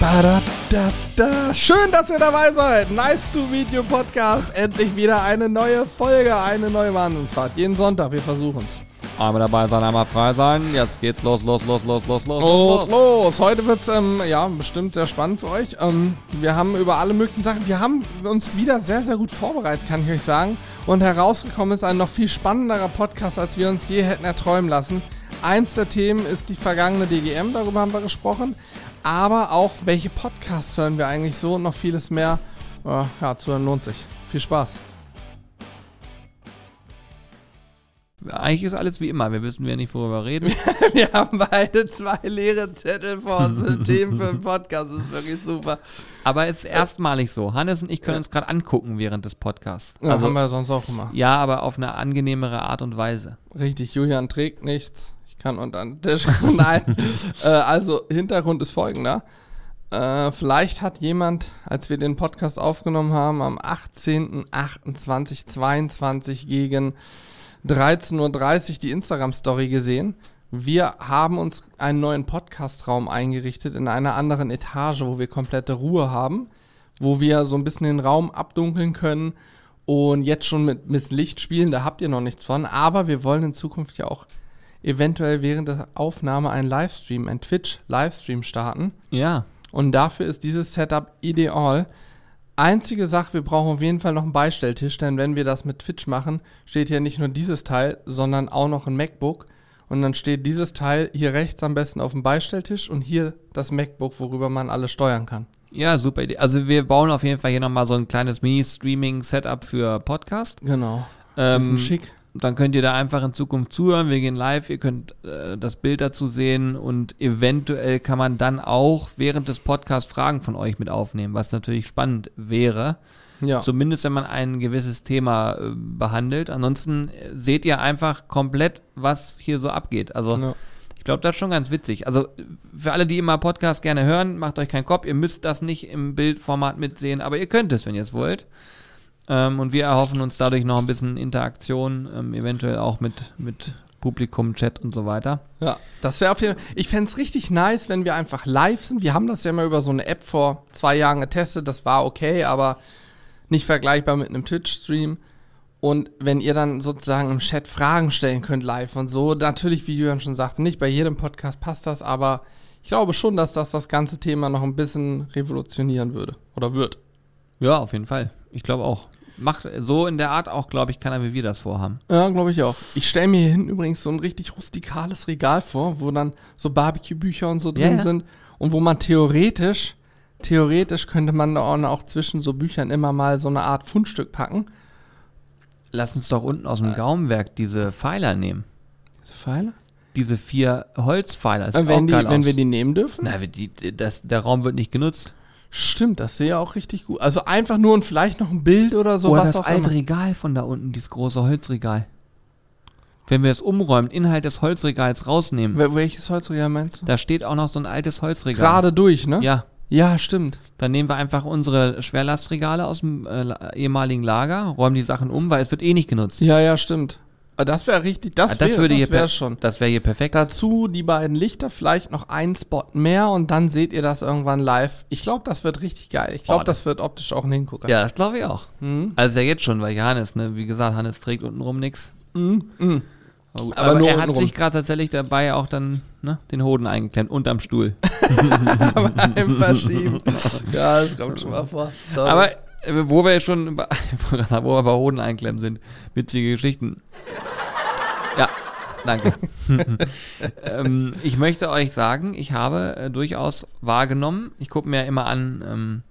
Badabdabda. Schön, dass ihr dabei seid. Nice to Meet You Podcast. Endlich wieder eine neue Folge, eine neue Wahnsinnsfahrt. Jeden Sonntag, wir versuchen es. Einmal dabei sein, einmal frei sein. Jetzt geht's los, los, los, los, los, los, Los, los. Heute wird es ähm, ja, bestimmt sehr spannend für euch. Ähm, wir haben über alle möglichen Sachen, wir haben uns wieder sehr, sehr gut vorbereitet, kann ich euch sagen. Und herausgekommen ist ein noch viel spannenderer Podcast, als wir uns je hätten erträumen lassen. Eins der Themen ist die vergangene DGM, darüber haben wir gesprochen. Aber auch, welche Podcasts hören wir eigentlich so und noch vieles mehr. Äh, ja, zu hören lohnt sich. Viel Spaß. Eigentlich ist alles wie immer. Wir wissen ja nicht, worüber wir reden. Wir haben beide zwei leere Zettel vor uns. Themen für den Podcast. Das ist wirklich super. Aber es ist erstmalig so. Hannes und ich können uns gerade angucken während des Podcasts. Ja, haben wir sonst auch immer. ja, aber auf eine angenehmere Art und Weise. Richtig, Julian trägt nichts. Kann unter den Tisch. Nein. äh, also, Hintergrund ist folgender. Äh, vielleicht hat jemand, als wir den Podcast aufgenommen haben, am 18.28.22 gegen 13.30 Uhr die Instagram-Story gesehen. Wir haben uns einen neuen Podcast-Raum eingerichtet in einer anderen Etage, wo wir komplette Ruhe haben, wo wir so ein bisschen den Raum abdunkeln können und jetzt schon mit, mit Licht spielen. Da habt ihr noch nichts von, aber wir wollen in Zukunft ja auch eventuell während der Aufnahme einen Livestream, einen Twitch-Livestream starten. Ja. Und dafür ist dieses Setup ideal. Einzige Sache, wir brauchen auf jeden Fall noch einen Beistelltisch, denn wenn wir das mit Twitch machen, steht hier nicht nur dieses Teil, sondern auch noch ein MacBook. Und dann steht dieses Teil hier rechts am besten auf dem Beistelltisch und hier das MacBook, worüber man alles steuern kann. Ja, super Idee. Also wir bauen auf jeden Fall hier nochmal so ein kleines Mini-Streaming-Setup für Podcast. Genau. Ähm, schick. Dann könnt ihr da einfach in Zukunft zuhören. Wir gehen live, ihr könnt äh, das Bild dazu sehen und eventuell kann man dann auch während des Podcasts Fragen von euch mit aufnehmen, was natürlich spannend wäre. Ja. Zumindest wenn man ein gewisses Thema äh, behandelt. Ansonsten äh, seht ihr einfach komplett, was hier so abgeht. Also Ja. ich glaube, das ist schon ganz witzig. Also für alle, die immer Podcast gerne hören, macht euch keinen Kopf. Ihr müsst das nicht im Bildformat mitsehen, aber ihr könnt es, wenn ihr es wollt. Ähm, und wir erhoffen uns dadurch noch ein bisschen Interaktion, ähm, eventuell auch mit, mit Publikum, Chat und so weiter. Ja, das wäre auf jeden Fall. Ich fände es richtig nice, wenn wir einfach live sind. Wir haben das ja mal über so eine App vor zwei Jahren getestet. Das war okay, aber nicht vergleichbar mit einem Twitch-Stream. Und wenn ihr dann sozusagen im Chat Fragen stellen könnt live und so, natürlich, wie Jürgen schon sagte, nicht bei jedem Podcast passt das, aber ich glaube schon, dass das das ganze Thema noch ein bisschen revolutionieren würde oder wird. Ja, auf jeden Fall. Ich glaube auch. Macht so in der Art auch, glaube ich, keiner, wie wir das vorhaben. Ja, glaube ich auch. Ich stelle mir hier hinten übrigens so ein richtig rustikales Regal vor, wo dann so Barbecue-Bücher und so drin Ja. sind und wo man theoretisch, theoretisch könnte man da auch, zwischen so Büchern immer mal so eine Art Fundstück packen. Lass uns doch unten aus dem Gaumenwerk diese Pfeiler nehmen. Diese Pfeile? Diese vier Holzpfeiler. Das Äh, wenn, auch die, geil wenn aus. wir die nehmen dürfen? Na, wir die, das, der Raum wird nicht genutzt. Stimmt, das sehe auch richtig gut. Also einfach nur und vielleicht noch ein Bild oder so, Oder das auch alte immer. Regal von da unten, dieses große Holzregal. Wenn wir es umräumen, Inhalt des Holzregals rausnehmen, Wel- Welches Holzregal meinst du? da steht auch noch so ein altes Holzregal. Gerade durch, ne? Ja, Ja, stimmt. dann nehmen wir einfach unsere Schwerlastregale aus dem äh, ehemaligen Lager, räumen die Sachen um, weil es wird eh nicht genutzt. Ja, ja, stimmt. Ah, Das wäre richtig, das, Ah, das wäre würde hier das wär schon. Das wäre hier perfekt. Dazu die beiden Lichter, vielleicht noch ein Spot mehr und dann seht ihr das irgendwann live. Ich glaube, das wird richtig geil. Ich glaube, das- das, wird optisch auch ein Hingucker. ja, das glaube ich auch. Mhm. Also ja jetzt schon, weil Johannes, ne, wie gesagt, Hannes trägt untenrum nix. Mhm. Mhm. Aber, Aber aber er hat sich gerade tatsächlich dabei auch dann ne, den Hoden eingeklemmt, unterm Stuhl. Beim Verschieben. ja, das kommt schon mal vor. Sorry. Aber wo wir jetzt schon bei, wo wir bei Hoden einklemmen sind, witzige Geschichten. Ja, danke. ähm, ich möchte euch sagen, ich habe äh, durchaus wahrgenommen, ich gucke mir immer an, ähm,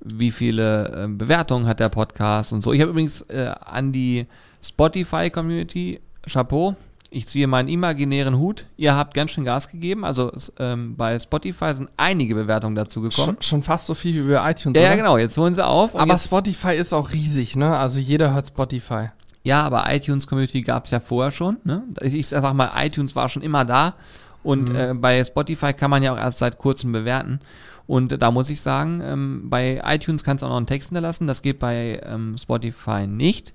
wie viele ähm, Bewertungen hat der Podcast und so. Ich habe übrigens äh, an die Spotify-Community, Chapeau, ich ziehe meinen imaginären Hut. Ihr habt ganz schön Gas gegeben. Also ähm, bei Spotify sind einige Bewertungen dazu gekommen. schon, schon fast so viel wie bei iTunes. Ja, oder? genau. Jetzt holen sie auf. Aber Spotify ist auch riesig, ne? Also jeder hört Spotify. Ja, aber iTunes Community gab es ja vorher schon. Ne? Ich, ich sag mal, iTunes war schon immer da. Und äh, bei Spotify kann man ja auch erst seit kurzem bewerten. Und da muss ich sagen, ähm, bei iTunes kannst du auch noch einen Text hinterlassen. Das geht bei ähm, Spotify nicht.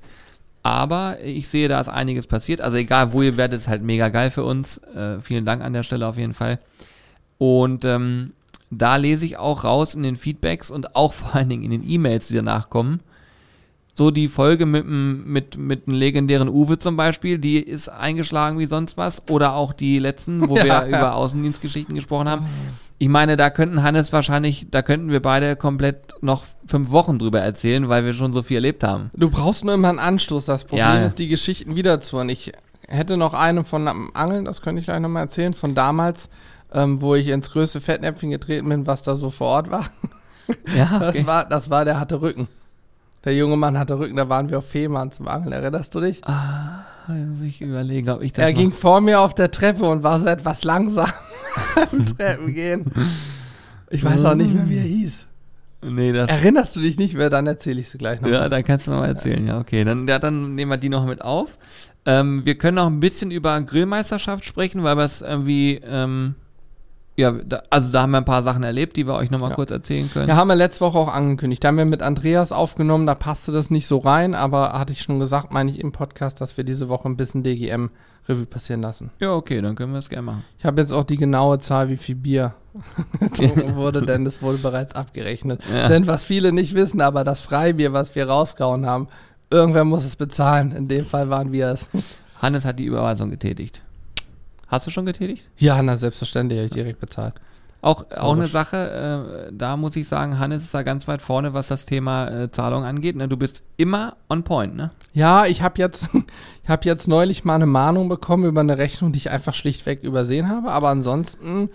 Aber ich sehe, da ist einiges passiert. Also egal, wo ihr werdet, ist halt mega geil für uns. Äh, vielen Dank an der Stelle auf jeden Fall. Und ähm, da lese ich auch raus in den Feedbacks und auch vor allen Dingen in den E-Mails, die danach kommen. So die Folge mit dem mit, mit dem legendären Uwe zum Beispiel, die ist eingeschlagen wie sonst was. Oder auch die letzten, wo Ja, wir über Außendienstgeschichten gesprochen haben. Ich meine, da könnten Hannes wahrscheinlich, da könnten wir beide komplett noch fünf Wochen drüber erzählen, weil wir schon so viel erlebt haben. Du brauchst nur immer einen Anstoß. Das Problem Ja, ja. ist, die Geschichten wiederzuhören. Ich hätte noch eine von Angeln, das könnte ich gleich nochmal erzählen, von damals, ähm, wo ich ins größte Fettnäpfchen getreten bin, was da so vor Ort war. Ja, Das, war, das war, der hatte Rücken. Der junge Mann hatte Rücken, da waren wir auf Fehmarn zum Angeln, erinnerst du dich? muss ich überlegen, ob ich das Er noch- ging vor mir auf der Treppe und war so etwas langsam am Treppengehen. Ich weiß auch nicht mehr, wie er hieß. Nee, das. Erinnerst du dich nicht mehr? Dann erzähle ich es gleich noch. Ja, dann kannst du noch mal erzählen. Ja, okay. Dann, ja, dann nehmen wir die noch mit auf. Ähm, wir können noch ein bisschen über Grillmeisterschaft sprechen, weil wir es irgendwie, ähm, ja, da, also da haben wir ein paar Sachen erlebt, die wir euch noch mal Ja. kurz erzählen können. Ja, haben wir letzte Woche auch angekündigt. Da haben wir mit Andreas aufgenommen, da passte das nicht so rein, aber hatte ich schon gesagt, meine ich im Podcast, dass wir diese Woche ein bisschen DGM Revue passieren lassen. Ja, okay, dann können wir es gerne machen. Ich habe jetzt auch die genaue Zahl, wie viel Bier getrunken wurde, denn es wurde bereits abgerechnet. Ja. Denn was viele nicht wissen, aber das Freibier, was wir rausgehauen haben, irgendwer muss es bezahlen. In dem Fall waren wir es. Hannes hat die Überweisung getätigt. Hast du schon getätigt? Ja, na selbstverständlich, habe ich direkt bezahlt. Auch, auch eine. Sache, äh, da muss ich sagen, Hannes ist da ganz weit vorne, was das Thema äh, Zahlung angeht. Ne? Du bist immer on point, ne? Ja, ich habe jetzt, ich hab jetzt neulich mal eine Mahnung bekommen über eine Rechnung, die ich einfach schlichtweg übersehen habe. Aber ansonsten,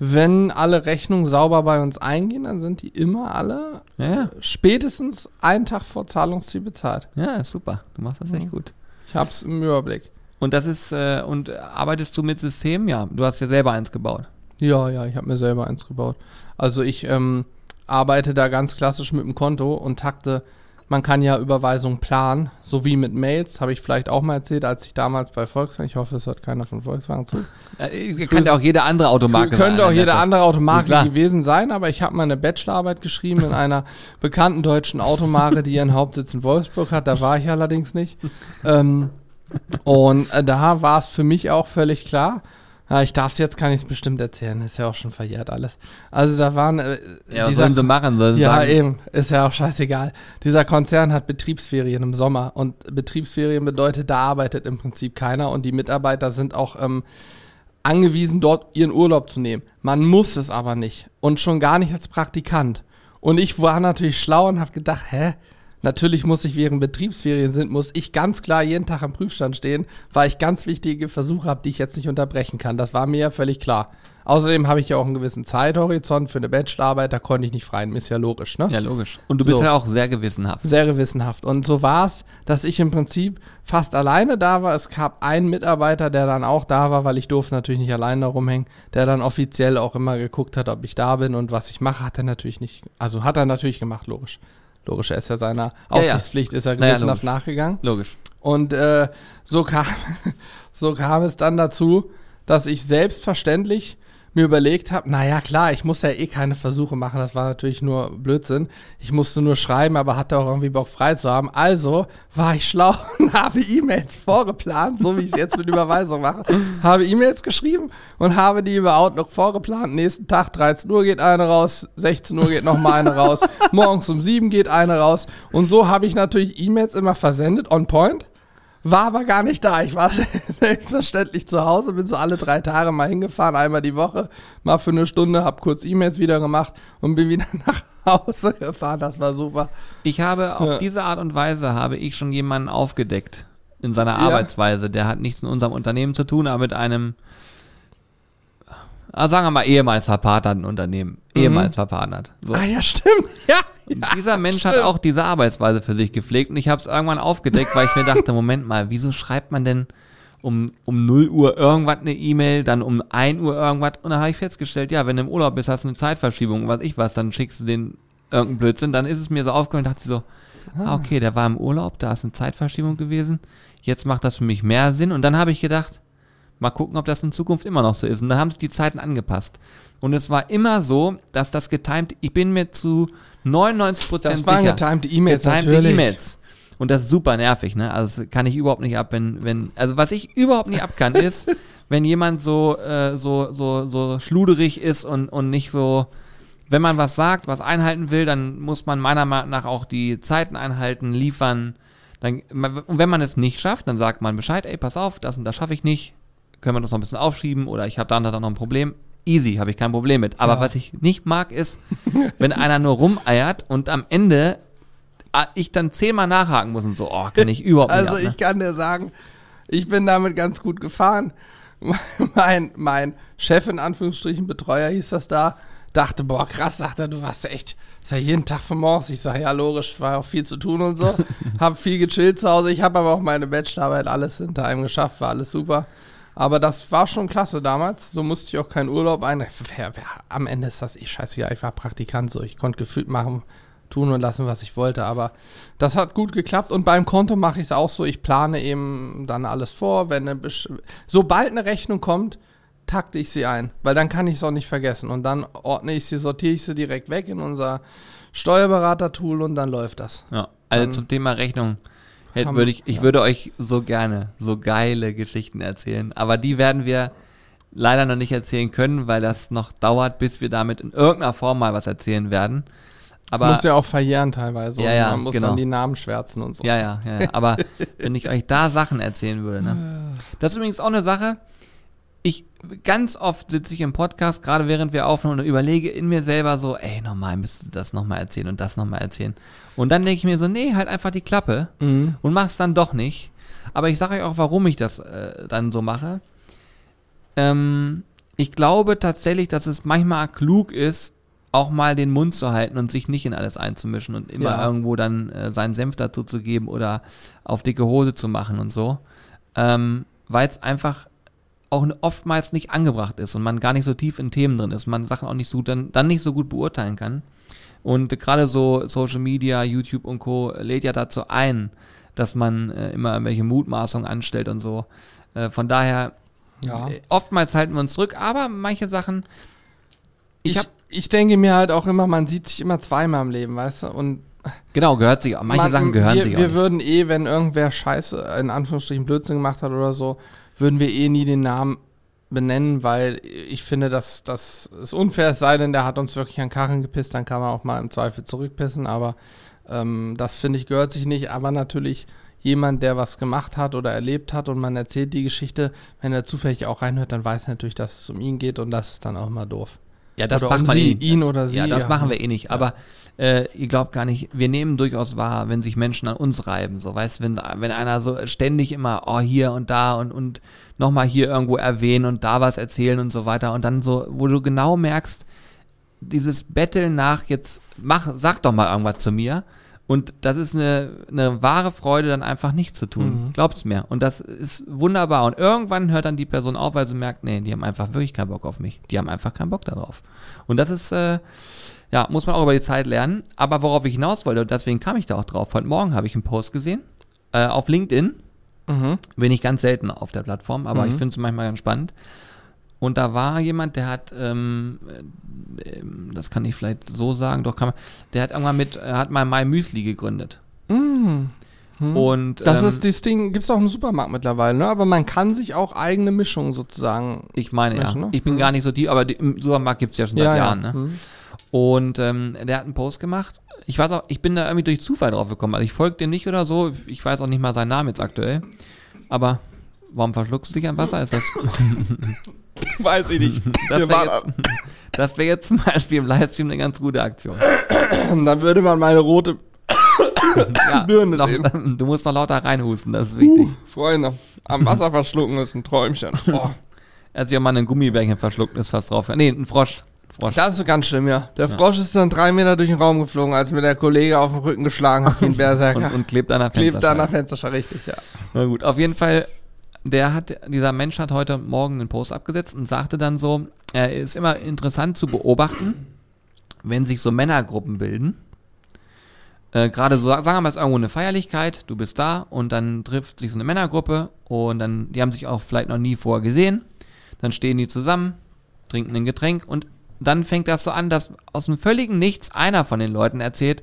wenn alle Rechnungen sauber bei uns eingehen, dann sind die immer alle Ja, ja. spätestens einen Tag vor Zahlungsziel bezahlt. Ja, super. Du machst das echt gut. Ich habe es im Überblick. Und das ist, äh, und arbeitest du mit Systemen? Ja, du hast ja selber eins gebaut. Ja, ja, ich habe mir selber eins gebaut. Also ich ähm, arbeite da ganz klassisch mit dem Konto und takte. Man kann ja Überweisungen planen, so wie mit Mails, habe ich vielleicht auch mal erzählt, als ich damals bei Volkswagen, ich hoffe, es hört keiner von Volkswagen zu, Äh, kann ja auch jede andere Automarke Könnte sein, auch jede andere Automarke Klar. gewesen sein, aber ich habe mal eine Bachelorarbeit geschrieben in einer bekannten deutschen Automarke, die ihren Hauptsitz in Wolfsburg hat. Da war ich allerdings nicht. Ähm, und äh, da war es für mich auch völlig klar. Ich darf es jetzt, kann ich es bestimmt erzählen. Ist ja auch schon verjährt alles. Also da waren äh, Ja, was sollen sie machen? Sollen sie ja, sagen, eben. Ist ja auch scheißegal. Dieser Konzern hat Betriebsferien im Sommer und Betriebsferien bedeutet, da arbeitet im Prinzip keiner und die Mitarbeiter sind auch ähm, angewiesen, dort ihren Urlaub zu nehmen. Man muss es aber nicht und schon gar nicht als Praktikant. Und ich war natürlich schlau und habe gedacht, hä? Natürlich muss ich, während Betriebsferien sind, muss ich ganz klar jeden Tag am Prüfstand stehen, weil ich ganz wichtige Versuche habe, die ich jetzt nicht unterbrechen kann. Das war mir ja völlig klar. Außerdem habe ich ja auch einen gewissen Zeithorizont für eine Bachelorarbeit, da konnte ich nicht frei, ist ja logisch, ne? Ja, logisch. Und du bist So. ja auch sehr gewissenhaft. Sehr gewissenhaft. Und so war es, dass ich im Prinzip fast alleine da war. Es gab einen Mitarbeiter, der dann auch da war, weil ich durfte natürlich nicht allein da rumhängen, der dann offiziell auch immer geguckt hat, ob ich da bin und was ich mache, hat er natürlich nicht, also hat er natürlich gemacht, logisch. Logisch, er ist ja seiner Ja, ja. Aufsichtspflicht, ist er Naja, gewissenhaft logisch. nachgegangen. Logisch. Und äh, so, kam, so kam es dann dazu, dass ich selbstverständlich mir überlegt habe, naja klar, ich muss ja eh keine Versuche machen, das war natürlich nur Blödsinn. Ich musste nur schreiben, aber hatte auch irgendwie Bock frei zu haben. Also war ich schlau und habe E-Mails vorgeplant, so wie ich es jetzt mit Überweisung mache. Habe E-Mails geschrieben und habe die über Outlook vorgeplant. Nächsten Tag 13 Uhr geht eine raus, 16 Uhr geht nochmal eine raus, morgens um 7 geht eine raus. Und so habe ich natürlich E-Mails immer versendet, on point. War aber gar nicht da. Ich war selbstverständlich zu Hause, bin so alle drei Tage mal hingefahren, einmal die Woche, mal für eine Stunde, hab kurz E-Mails wieder gemacht und bin wieder nach Hause gefahren. Das war super. Ich habe auf Ja. diese Art und Weise habe ich schon jemanden aufgedeckt in seiner Ja. Arbeitsweise. Der hat nichts mit unserem Unternehmen zu tun, aber mit einem, ah, sagen wir mal, ehemals verpartnerten Unternehmen. Ehemals verpartnert. So. Ah ja, stimmt. Ja. Dieser Mensch hat stimmt. auch diese Arbeitsweise für sich gepflegt und ich habe es irgendwann aufgedeckt, weil ich mir dachte, Moment mal, wieso schreibt man denn um, um 0 Uhr irgendwas eine E-Mail, dann um 1 Uhr irgendwas und dann habe ich festgestellt, ja, wenn du im Urlaub bist, hast du eine Zeitverschiebung, was ich was, dann schickst du den irgendeinen Blödsinn, dann ist es mir so aufgefallen, dachte ich so, ah, okay, der war im Urlaub, da ist eine Zeitverschiebung gewesen, jetzt macht das für mich mehr Sinn und dann habe ich gedacht, mal gucken, ob das in Zukunft immer noch so ist und dann haben sich die Zeiten angepasst. Und es war immer so, dass das getimed, ich bin mir zu 99 Prozent Das waren sicher. getimte E-Mails, getimte natürlich. E-Mails. Und das ist super nervig, ne? Also das kann ich überhaupt nicht ab, wenn, wenn, also was ich überhaupt nicht ab kann, ist, wenn jemand so, äh, so, so, so schluderig ist und, und nicht so, wenn man was sagt, was einhalten will, dann muss man meiner Meinung nach auch die Zeiten einhalten, liefern. Dann, und wenn man es nicht schafft, dann sagt man Bescheid, ey, pass auf, das und das schaffe ich nicht. Können wir das noch ein bisschen aufschieben oder ich habe da und da noch ein Problem. Easy, habe ich kein Problem mit. Aber Ja. was ich nicht mag, ist, wenn einer nur rumeiert und am Ende ah, ich dann zehnmal nachhaken muss und so, oh, kann ich überhaupt Also nicht. ab, ich kann dir sagen, ich bin damit ganz gut gefahren. mein, mein Chef, in Anführungsstrichen, Betreuer hieß das da, dachte, boah, krass, sagt er, du warst echt, ist ja jeden Tag von morgens. Ich sage, ja, logisch, war auch viel zu tun und so. hab viel gechillt zu Hause. Ich habe aber auch meine Bachelorarbeit alles hinter einem geschafft, war alles super. Aber das war schon klasse damals. So musste ich auch keinen Urlaub ein. Am Ende ist das eh scheißegal. Ich war Praktikant so. Ich konnte gefühlt machen, tun und lassen, was ich wollte. Aber das hat gut geklappt. Und beim Konto mache ich es auch so. Ich plane eben dann alles vor. Wenn eine Besch Sobald eine Rechnung kommt, takte ich sie ein. Weil dann kann ich es auch nicht vergessen. Und dann ordne ich sie, sortiere ich sie direkt weg in unser Steuerberater-Tool und dann läuft das. Ja, also Dann zum Thema Rechnung hätte, würde ich, ich ja. würde euch so gerne so geile Geschichten erzählen, aber die werden wir leider noch nicht erzählen können, weil das noch dauert, bis wir damit in irgendeiner Form mal was erzählen werden. Aber muss ja auch verjähren teilweise. Ja, ja, Man muss genau. dann die Namen schwärzen und so. ja, ja, ja, ja. Aber wenn ich euch da Sachen erzählen würde, ne? Das ist übrigens auch eine Sache. Ich ganz oft sitze ich im Podcast, gerade während wir aufnehmen, und überlege in mir selber so, ey, normal müsstest du das nochmal erzählen und das nochmal erzählen. Und dann denke ich mir so, nee, halt einfach die Klappe Mhm. und mach's dann doch nicht. Aber ich sage euch auch, warum ich das äh, dann so mache. Ähm, ich glaube tatsächlich, dass es manchmal klug ist, auch mal den Mund zu halten und sich nicht in alles einzumischen und immer Ja. irgendwo dann äh, seinen Senf dazu zu geben oder auf dicke Hose zu machen und so. Ähm, Weil es einfach auch oftmals nicht angebracht ist und man gar nicht so tief in Themen drin ist, man Sachen auch nicht so dann, dann nicht so gut beurteilen kann. Und gerade so Social Media, YouTube und Co. lädt ja dazu ein, dass man äh, immer irgendwelche Mutmaßungen anstellt und so. Äh, von daher, Ja. äh, oftmals halten wir uns zurück, aber manche Sachen, ich Ich, habe, ich denke mir halt auch immer, man sieht sich immer zweimal im Leben, weißt du? Und genau, gehört sich auch. Manche man, Sachen gehören wir, sich auch Wir nicht. würden eh, wenn irgendwer Scheiße, in Anführungsstrichen Blödsinn gemacht hat oder so, würden wir eh nie den Namen benennen, weil ich finde, dass das ist unfair, es sei denn, der hat uns wirklich an Karren gepisst, dann kann man auch mal im Zweifel zurückpissen, aber ähm, das finde ich gehört sich nicht, aber natürlich jemand, der was gemacht hat oder erlebt hat und man erzählt die Geschichte, wenn er zufällig auch reinhört, dann weiß er natürlich, dass es um ihn geht und das ist dann auch immer doof. Ja, das oder macht man sie, eh. ihn oder sie. Ja, das machen wir eh nicht. Aber äh, ihr glaubt gar nicht, wir nehmen durchaus wahr, wenn sich Menschen an uns reiben. So, weißt wenn, wenn einer so ständig immer, oh, hier und da und, und nochmal hier irgendwo erwähnen und da was erzählen und so weiter. Und dann so, wo du genau merkst, dieses Betteln nach, jetzt mach, sag doch mal irgendwas zu mir. Und das ist eine, eine wahre Freude, dann einfach nicht zu tun. Mhm. Glaubt's mir. Und das ist wunderbar. Und irgendwann hört dann die Person auf, weil sie merkt, nee, die haben einfach wirklich keinen Bock auf mich. Die haben einfach keinen Bock darauf. Und das ist, äh, ja, muss man auch über die Zeit lernen. Aber worauf ich hinaus wollte, und deswegen kam ich da auch drauf. Heute Morgen habe ich einen Post gesehen äh, auf LinkedIn. Mhm. Bin ich ganz selten auf der Plattform, aber Mhm. ich finde es manchmal ganz spannend. Und da war jemand, der hat, ähm, äh, das kann ich vielleicht so sagen, doch kann man, der hat irgendwann mit, äh, hat mal My Müsli gegründet. Mhm. Mhm. Und Das ähm, ist das Ding, gibt es auch im Supermarkt mittlerweile, ne? Aber man kann sich auch eigene Mischungen sozusagen. ich meine ja, Mensch, ne? ich bin Mhm. gar nicht so tief, aber die, im Supermarkt gibt es ja schon seit Jahren. Ne? Mhm. Und ähm, der hat einen Post gemacht. Ich weiß auch, ich bin da irgendwie durch Zufall drauf gekommen. Also ich folge dem nicht oder so. Ich weiß auch nicht mal seinen Namen jetzt aktuell. Aber warum verschluckst du dich an Wasser? Ist das, Weiß ich nicht. das wäre jetzt, wär jetzt zum Beispiel im Livestream eine ganz gute Aktion. Dann würde man meine rote Ja, Birne noch, sehen. du musst noch lauter reinhusten, das ist wichtig. uh, Freunde. Am Wasser verschlucken ist ein Träumchen. Oh, Er hat sich auch mal ein Gummibärchen verschluckt, ist fast drauf. Nee, ein Frosch. Frosch. das ist ganz schlimm, ja. Der Frosch ist dann drei Meter durch den Raum geflogen, als mir der Kollege auf den Rücken geschlagen hat wie ein Berserker. Und, und klebt an der Klebt da an Fensterscheibe. der Fensterscheibe, richtig, ja. Na gut, auf jeden Fall, der hat, dieser Mensch hat heute Morgen einen Post abgesetzt und sagte dann so, er ist immer interessant zu beobachten, wenn sich so Männergruppen bilden. Äh, Gerade so, sagen wir mal, es ist irgendwo eine Feierlichkeit, du bist da und dann trifft sich so eine Männergruppe und dann, die haben sich auch vielleicht noch nie vorher gesehen. Dann stehen die zusammen, trinken ein Getränk und dann fängt das so an, dass aus dem völligen Nichts einer von den Leuten erzählt,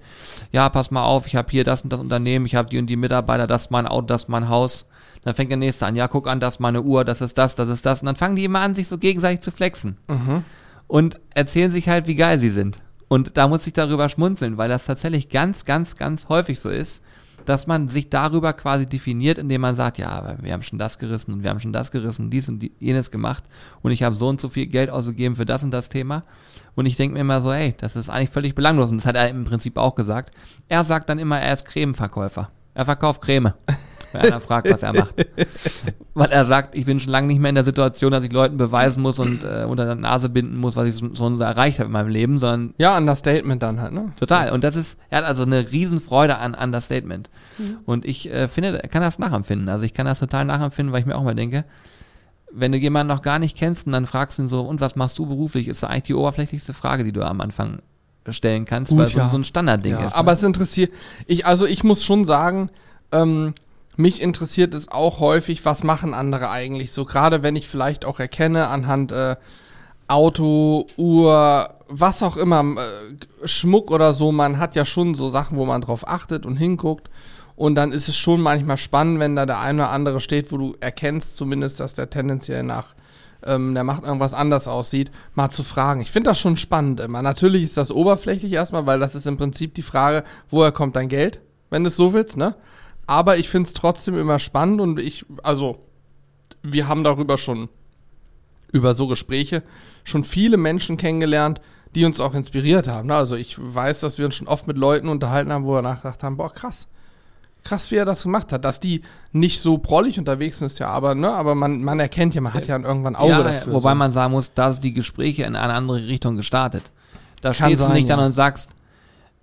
ja, pass mal auf, ich habe hier das und das Unternehmen, ich habe die und die Mitarbeiter, das ist mein Auto, das ist mein Haus. Dann fängt der nächste an, ja, guck an, das ist meine Uhr, das ist das, das ist das. Und dann fangen die immer an, sich so gegenseitig zu flexen. Mhm. Und erzählen sich halt, wie geil sie sind. Und da muss ich darüber schmunzeln, weil das tatsächlich ganz, ganz, ganz häufig so ist, dass man sich darüber quasi definiert, indem man sagt, ja, aber wir haben schon das gerissen und wir haben schon das gerissen und dies und die, jenes gemacht und ich habe so und so viel Geld ausgegeben für das und das Thema. Und ich denke mir immer so, ey, das ist eigentlich völlig belanglos. Und das hat er im Prinzip auch gesagt. Er sagt dann immer, er ist Cremeverkäufer. Er verkauft Creme. Wenn einer fragt, was er macht. Weil er sagt, ich bin schon lange nicht mehr in der Situation, dass ich Leuten beweisen muss und äh, unter der Nase binden muss, was ich so, so erreicht habe in meinem Leben, sondern. Ja, Understatement dann halt, ne? Total. Und das ist, er hat also eine Riesenfreude an Understatement. Mhm. Und ich äh, finde, er kann das nachempfinden. Also ich kann das total nachempfinden, weil ich mir auch mal denke, wenn du jemanden noch gar nicht kennst und dann fragst ihn so, und was machst du beruflich, ist eigentlich die oberflächlichste Frage, die du am Anfang stellen kannst, Gut, weil ja. so, so, ein Standardding ja, ist. Aber ne? es interessiert, ich, also ich muss schon sagen, ähm, mich interessiert es auch häufig, was machen andere eigentlich so, gerade wenn ich vielleicht auch erkenne anhand äh, Auto, Uhr, was auch immer, äh, Schmuck oder so, man hat ja schon so Sachen, wo man drauf achtet und hinguckt. Und dann ist es schon manchmal spannend, wenn da der eine oder andere steht, wo du erkennst zumindest, dass der tendenziell nach, ähm, der macht irgendwas anders aussieht, mal zu fragen. Ich finde das schon spannend immer. Natürlich ist das oberflächlich erstmal, weil das ist im Prinzip die Frage, woher kommt dein Geld, wenn du es so willst, ne? Aber ich finde es trotzdem immer spannend und ich, also, wir haben darüber schon, über so Gespräche, schon viele Menschen kennengelernt, die uns auch inspiriert haben. Ne? Also ich weiß, dass wir uns schon oft mit Leuten unterhalten haben, wo wir nachgedacht haben, boah, krass. Krass, wie er das gemacht hat. Dass die nicht so prollig unterwegs sind, ist ja aber, ne, aber man, man erkennt ja, man hat ja irgendwann Auge ja, dafür. Wobei so. man sagen muss, dass die Gespräche in eine andere Richtung gestartet. Da Kann stehst sein, du nicht ja. dann und sagst,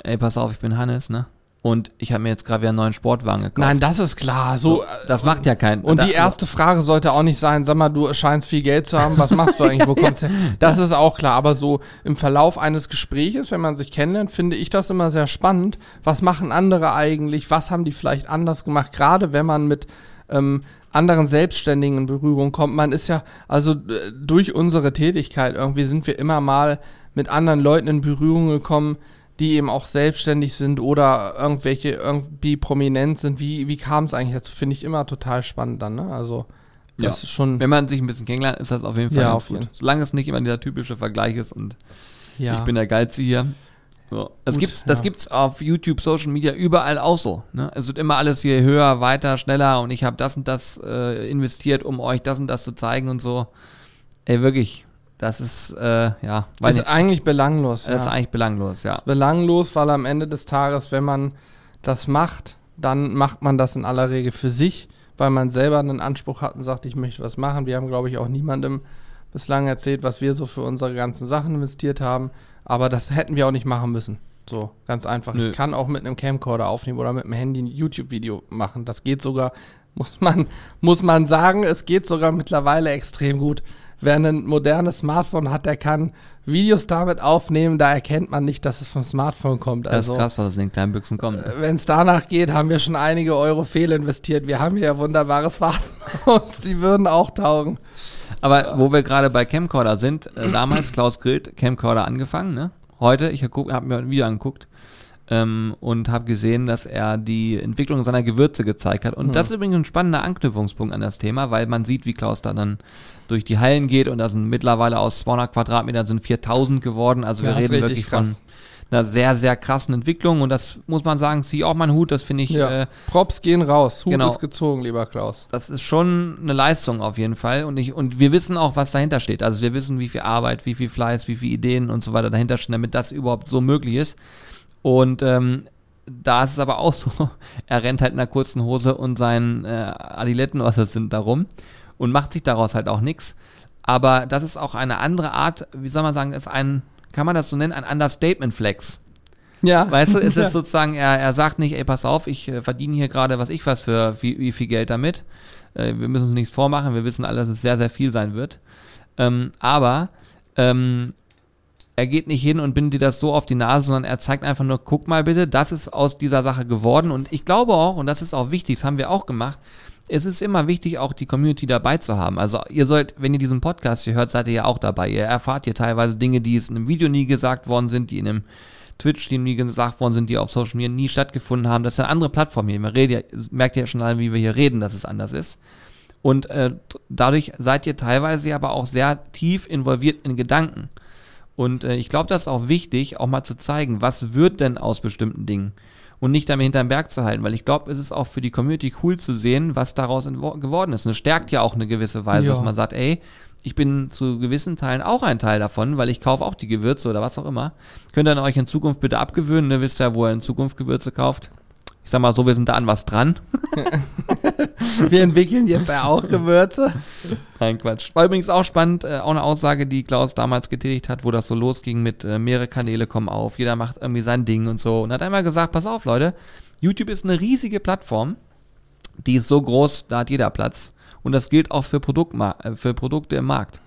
ey, pass auf, ich bin Hannes, ne? Und ich habe mir jetzt gerade wieder einen neuen Sportwagen gekauft. Nein, das ist klar. So, so das macht ja keinen. Und die erste Frage sollte auch nicht sein, sag mal, du scheinst viel Geld zu haben, was machst du eigentlich, wo kommst du her? Das ist auch klar, aber so im Verlauf eines Gespräches, wenn man sich kennenlernt, finde ich das immer sehr spannend. Was machen andere eigentlich? Was haben die vielleicht anders gemacht? Gerade wenn man mit ähm, anderen Selbstständigen in Berührung kommt. Man ist ja, also durch unsere Tätigkeit irgendwie sind wir immer mal mit anderen Leuten in Berührung gekommen, die eben auch selbstständig sind oder irgendwelche irgendwie prominent sind. Wie, wie kam es eigentlich dazu? Finde ich immer total spannend dann, ne? Also, das ja. ist schon. Wenn man sich ein bisschen kennenlernt, ist das auf jeden Fall ja, ganz gut. Solange es nicht immer dieser typische Vergleich ist und ja. ich bin der Geilste hier. So. Das, Gut, gibt's, das gibt's auf YouTube, Social Media, überall auch so. Ne? Es wird immer alles hier höher, weiter, schneller und ich habe das und das äh, investiert, um euch das und das zu zeigen und so. Ey, wirklich, das ist, äh, ja. Das ist eigentlich belanglos. Das ja. ist eigentlich belanglos, ja. Ist belanglos, weil am Ende des Tages, wenn man das macht, dann macht man das in aller Regel für sich, weil man selber einen Anspruch hat und sagt, ich möchte was machen. Wir haben, glaube ich, auch niemandem bislang erzählt, was wir so für unsere ganzen Sachen investiert haben. Aber das hätten wir auch nicht machen müssen. So, ganz einfach. Nö. Ich kann auch mit einem Camcorder aufnehmen oder mit einem Handy ein YouTube-Video machen. Das geht sogar, muss man, muss man sagen, es geht sogar mittlerweile extrem gut wer ein modernes Smartphone hat, der kann Videos damit aufnehmen, da erkennt man nicht, dass es vom Smartphone kommt. Also, das ist also, krass, was aus den kleinen Büchsen kommt. Äh, Wenn es danach geht, haben wir schon einige Euro fehlinvestiert. Wir haben hier wunderbares Smartphones, die würden auch taugen. Aber wo wir gerade bei Camcorder sind, äh, damals Klaus Grillt, Camcorder angefangen, ne? Heute, ich habe hab mir ein Video angeguckt, ähm, und habe gesehen, dass er die Entwicklung seiner Gewürze gezeigt hat. Und mhm. das ist übrigens ein spannender Anknüpfungspunkt an das Thema, weil man sieht, wie Klaus da dann durch die Hallen geht und da sind mittlerweile aus 200 Quadratmetern sind 4000 geworden. Also wir ja, reden wirklich krass. von einer sehr, sehr krassen Entwicklung und das muss man sagen, zieh auch meinen Hut, das finde ich. Ja. Äh, Props gehen raus, Hut genau. ist gezogen, lieber Klaus. Das ist schon eine Leistung auf jeden Fall und, ich, und wir wissen auch, was dahinter steht. Also wir wissen, wie viel Arbeit, wie viel Fleiß, wie viele Ideen und so weiter dahinter stehen, damit das überhaupt so möglich ist. Und ähm, da ist es aber auch so, er rennt halt in einer kurzen Hose und seinen äh, Adiletten, was das sind, darum und macht sich daraus halt auch nichts. Aber das ist auch eine andere Art, wie soll man sagen, ist ein, kann man das so nennen, ein Understatement-Flex. Ja. Weißt du, es ist sozusagen, er, er sagt nicht, ey, pass auf, ich äh, verdiene hier gerade, was ich was für wie, wie viel Geld damit. Äh, wir müssen uns nichts vormachen, wir wissen alle, dass es sehr, sehr viel sein wird. Ähm, aber ähm, er geht nicht hin und bindet dir das so auf die Nase, sondern er zeigt einfach nur, guck mal bitte, das ist aus dieser Sache geworden. Und ich glaube auch, und das ist auch wichtig, das haben wir auch gemacht, es ist immer wichtig, auch die Community dabei zu haben. Also ihr sollt, wenn ihr diesen Podcast hier hört, seid ihr ja auch dabei. Ihr erfahrt hier teilweise Dinge, die es in einem Video nie gesagt worden sind, die in einem Twitch-Stream nie gesagt worden sind, die auf Social Media nie stattgefunden haben. Das ist eine andere Plattform hier. Man redet, merkt ja schon alle, wie wir hier reden, dass es anders ist. Und äh, dadurch seid ihr teilweise aber auch sehr tief involviert in Gedanken. Und äh, ich glaube, das ist auch wichtig, auch mal zu zeigen, was wird denn aus bestimmten Dingen und nicht damit hinterm Berg zu halten, weil ich glaube, es ist auch für die Community cool zu sehen, was daraus geworden ist. Und es stärkt ja auch eine gewisse Weise, ja. dass man sagt, ey, ich bin zu gewissen Teilen auch ein Teil davon, weil ich kaufe auch die Gewürze oder was auch immer. Könnt ihr euch in Zukunft bitte abgewöhnen, ne? wisst ja, wo ihr in Zukunft Gewürze kauft. Ich sag mal so, wir sind da an was dran. wir entwickeln jetzt ja auch Gewürze. Nein, Quatsch. War übrigens auch spannend, äh, auch eine Aussage, die Klaus damals getätigt hat, wo das so losging mit äh, mehrere Kanäle kommen auf, jeder macht irgendwie sein Ding und so. Und hat einmal gesagt, pass auf, Leute, YouTube ist eine riesige Plattform, die ist so groß, da hat jeder Platz. Und das gilt auch für, Produktma äh, für Produkte im Markt.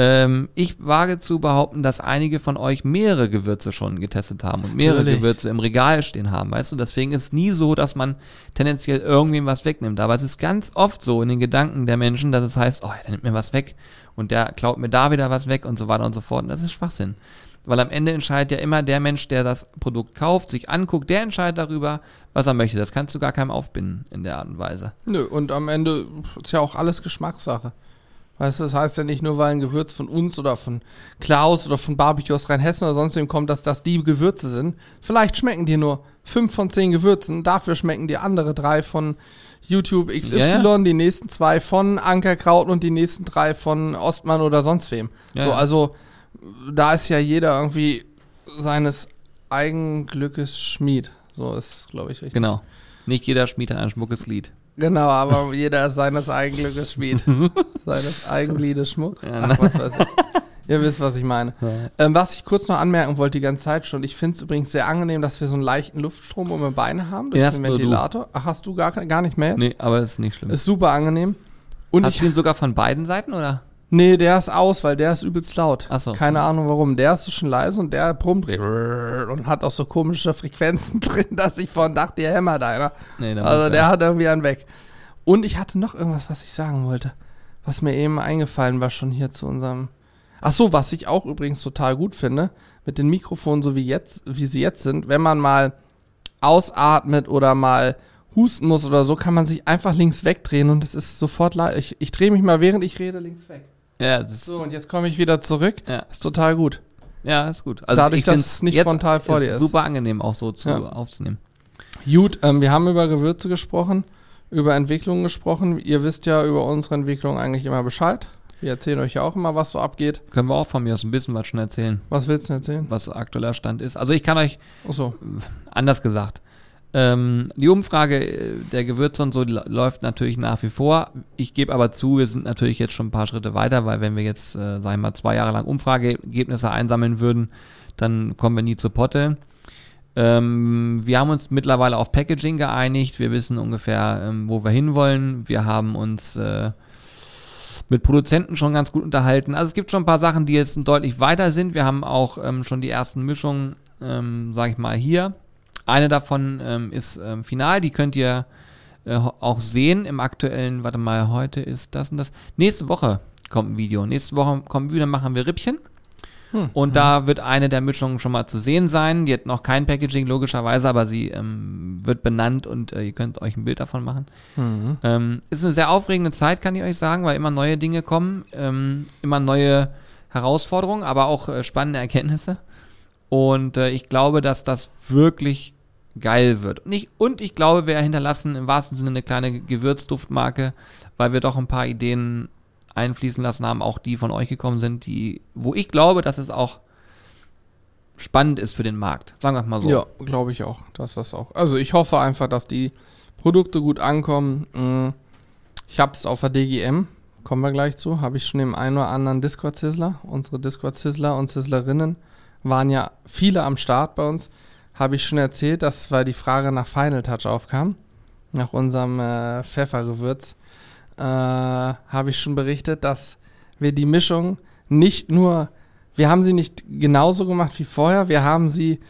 Ähm, ich wage zu behaupten, dass einige von euch mehrere Gewürze schon getestet haben und mehrere Natürlich. Gewürze im Regal stehen haben, weißt du? Deswegen ist es nie so, dass man tendenziell irgendwem was wegnimmt. Aber es ist ganz oft so in den Gedanken der Menschen, dass es heißt, oh, der nimmt mir was weg und der klaut mir da wieder was weg und so weiter und so fort. Und das ist Schwachsinn. Weil am Ende entscheidet ja immer der Mensch, der das Produkt kauft, sich anguckt, der entscheidet darüber, was er möchte. Das kannst du gar keinem aufbinden in der Art und Weise. Nö, und am Ende ist ja auch alles Geschmackssache. Weißt du, das heißt ja nicht nur, weil ein Gewürz von uns oder von Klaus oder von Barbecue aus Rheinhessen oder sonst wem kommt, dass das die Gewürze sind. Vielleicht schmecken dir nur fünf von zehn Gewürzen, dafür schmecken dir andere drei von YouTube XY, ja, ja. die nächsten zwei von Ankerkraut und die nächsten drei von Ostmann oder sonst wem. Ja, so, also da ist ja jeder irgendwie seines Eigenglückes Schmied. So ist, glaube ich, richtig. Genau. Nicht jeder Schmied hat ein schmuckes Lied. Genau, aber jeder ist seines Eigenglückes Schmied. seines Eigengliedes Schmuck. Ach, was weiß ich. Ihr wisst, was ich meine. Ja. Ähm, was ich kurz noch anmerken wollte die ganze Zeit schon, ich finde es übrigens sehr angenehm, dass wir so einen leichten Luftstrom um die Beine haben durch ja, den Ventilator. Ach, hast du gar, gar nicht mehr? Nee, aber ist nicht schlimm. Ist super angenehm. Und hast ich, du ihn sogar von beiden Seiten, oder? Nee, der ist aus, weil der ist übelst laut. Ach so. Keine Ahnung warum. Der ist schon leise und der brummt und hat auch so komische Frequenzen drin, dass ich vorhin dachte, der hämmert einer. Nee, also der ja. hat irgendwie einen weg. Und ich hatte noch irgendwas, was ich sagen wollte. Was mir eben eingefallen war, schon hier zu unserem. Ach so, was ich auch übrigens total gut finde, mit den Mikrofonen, so wie jetzt, wie sie jetzt sind, wenn man mal ausatmet oder mal husten muss oder so, kann man sich einfach links wegdrehen und es ist sofort leid. Ich, ich drehe mich mal, während ich rede, links weg. Ja, das so, und jetzt komme ich wieder zurück. Ja. Ist total gut. Ja, ist gut. Also Dadurch, dass es nicht frontal vor dir ist. Super angenehm auch so zu, ja. aufzunehmen. Gut, ähm, wir haben über Gewürze gesprochen, über Entwicklungen gesprochen. Ihr wisst ja über unsere Entwicklung eigentlich immer Bescheid. Wir erzählen euch ja auch immer, was so abgeht. Können wir auch von mir aus ein bisschen was schon erzählen. Was willst du erzählen? Was aktueller Stand ist. Also ich kann euch, so. anders gesagt, ähm, die Umfrage äh, der Gewürze und so läuft natürlich nach wie vor. Ich gebe aber zu, wir sind natürlich jetzt schon ein paar Schritte weiter, weil wenn wir jetzt, äh, sagen wir mal, zwei Jahre lang Umfrageergebnisse einsammeln würden, dann kommen wir nie zur Potte. Ähm, wir haben uns mittlerweile auf Packaging geeinigt. Wir wissen ungefähr, ähm, wo wir hinwollen. Wir haben uns äh, mit Produzenten schon ganz gut unterhalten. Also es gibt schon ein paar Sachen, die jetzt deutlich weiter sind. Wir haben auch ähm, schon die ersten Mischungen, ähm, sage ich mal, hier eine davon ähm, ist ähm, final, die könnt ihr äh, auch sehen im aktuellen, warte mal, heute ist das und das. Nächste Woche kommt ein Video. Nächste Woche kommt wieder, machen wir Rippchen. Hm. Und da wird eine der Mischungen schon mal zu sehen sein. Die hat noch kein Packaging, logischerweise, aber sie ähm, wird benannt und äh, ihr könnt euch ein Bild davon machen. Hm. Ähm, ist eine sehr aufregende Zeit, kann ich euch sagen, weil immer neue Dinge kommen, ähm, immer neue Herausforderungen, aber auch äh, spannende Erkenntnisse. Und äh, ich glaube, dass das wirklich geil wird. Und ich, und ich glaube, wir hinterlassen im wahrsten Sinne eine kleine Gewürzduftmarke, weil wir doch ein paar Ideen einfließen lassen haben, auch die von euch gekommen sind, die, wo ich glaube, dass es auch spannend ist für den Markt. Sagen wir mal so. Ja, glaube ich auch, dass das auch. Also ich hoffe einfach, dass die Produkte gut ankommen. Mm, ich habe es auf der DGM, kommen wir gleich zu, habe ich schon im einen oder anderen Discord-Sizzler. Unsere Discord-Sizzler und Sizzlerinnen waren ja viele am Start bei uns habe ich schon erzählt, dass weil die Frage nach Final Touch aufkam, nach unserem äh, Pfeffergewürz, äh, habe ich schon berichtet, dass wir die Mischung nicht nur, wir haben sie nicht genauso gemacht wie vorher, wir haben sie,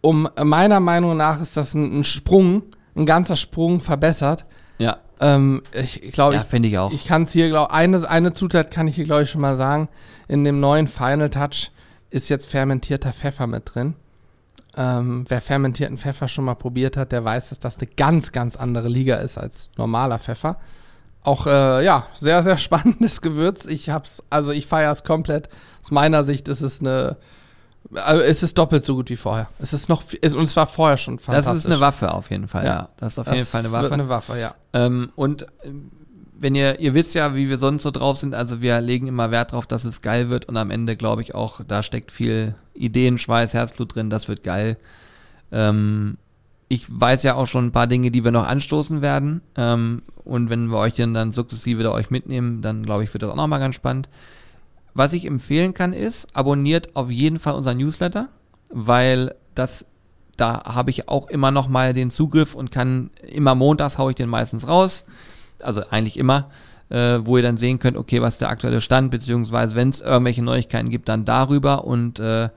um meiner Meinung nach ist das ein, ein Sprung, ein ganzer Sprung verbessert. Ja. Ähm, ich glaube, ja, finde ich auch. Ich kann es hier, glaube eine, eine Zutat kann ich hier, glaube ich, schon mal sagen. In dem neuen Final Touch ist jetzt fermentierter Pfeffer mit drin. Ähm, wer fermentierten Pfeffer schon mal probiert hat, der weiß, dass das eine ganz, ganz andere Liga ist als normaler Pfeffer. auch äh, ja, sehr, sehr spannendes Gewürz. Ich hab's, also ich feiere es komplett. Aus meiner Sicht ist es eine, also es ist doppelt so gut wie vorher. Es ist noch, es, und es war vorher schon fantastisch. Das ist eine Waffe auf jeden Fall, ja. ja. Das ist auf das jeden Fall eine Waffe. eine Waffe, ja. Ähm, und wenn ihr, ihr wisst ja, wie wir sonst so drauf sind, also wir legen immer Wert drauf, dass es geil wird und am Ende glaube ich auch, da steckt viel Ideen, Schweiß, Herzblut drin, das wird geil. Ähm, ich weiß ja auch schon ein paar Dinge, die wir noch anstoßen werden. Ähm, und wenn wir euch dann, dann sukzessive da euch mitnehmen, dann glaube ich, wird das auch nochmal ganz spannend. Was ich empfehlen kann, ist, abonniert auf jeden Fall unseren Newsletter, weil das, da habe ich auch immer nochmal den Zugriff und kann immer montags haue ich den meistens raus. Also eigentlich immer, äh, wo ihr dann sehen könnt, okay, was der aktuelle Stand, beziehungsweise wenn es irgendwelche Neuigkeiten gibt, dann darüber und äh,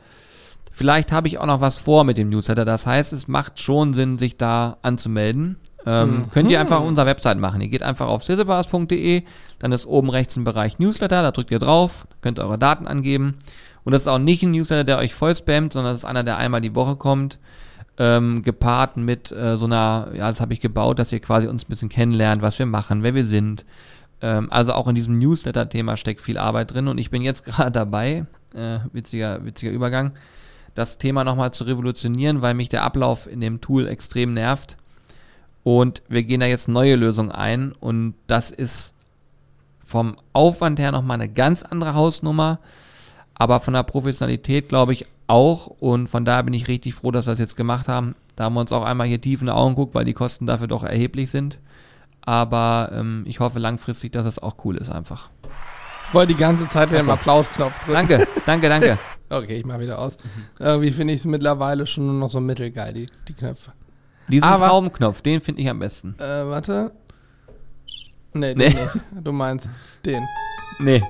Vielleicht habe ich auch noch was vor mit dem Newsletter. Das heißt, es macht schon Sinn, sich da anzumelden. Ähm, mhm. Könnt ihr einfach auf unserer Website machen. Ihr geht einfach auf sizzlebars.de, dann ist oben rechts ein Bereich Newsletter, da drückt ihr drauf, könnt eure Daten angeben. Und das ist auch nicht ein Newsletter, der euch voll spammt, sondern das ist einer, der einmal die Woche kommt. Ähm, gepaart mit äh, so einer, ja, das habe ich gebaut, dass ihr quasi uns ein bisschen kennenlernt, was wir machen, wer wir sind. Ähm, also auch in diesem Newsletter-Thema steckt viel Arbeit drin und ich bin jetzt gerade dabei, äh, witziger, witziger Übergang, das Thema nochmal zu revolutionieren, weil mich der Ablauf in dem Tool extrem nervt. Und wir gehen da jetzt neue Lösungen ein und das ist vom Aufwand her nochmal eine ganz andere Hausnummer, aber von der Professionalität glaube ich auch und von daher bin ich richtig froh, dass wir es jetzt gemacht haben. Da haben wir uns auch einmal hier tief in die Augen geguckt, weil die Kosten dafür doch erheblich sind. Aber ähm, ich hoffe langfristig, dass es auch cool ist einfach. Ich wollte die ganze Zeit wieder einen Applausknopf drücken. Danke, danke, danke. okay, ich mach wieder aus. Mhm. Irgendwie finde ich es mittlerweile schon nur noch so mittelgeil, die, die Knöpfe. Diesen Aber, Traumknopf, den finde ich am besten. Äh, warte. Nee, nee. nicht. Du meinst den. Nee.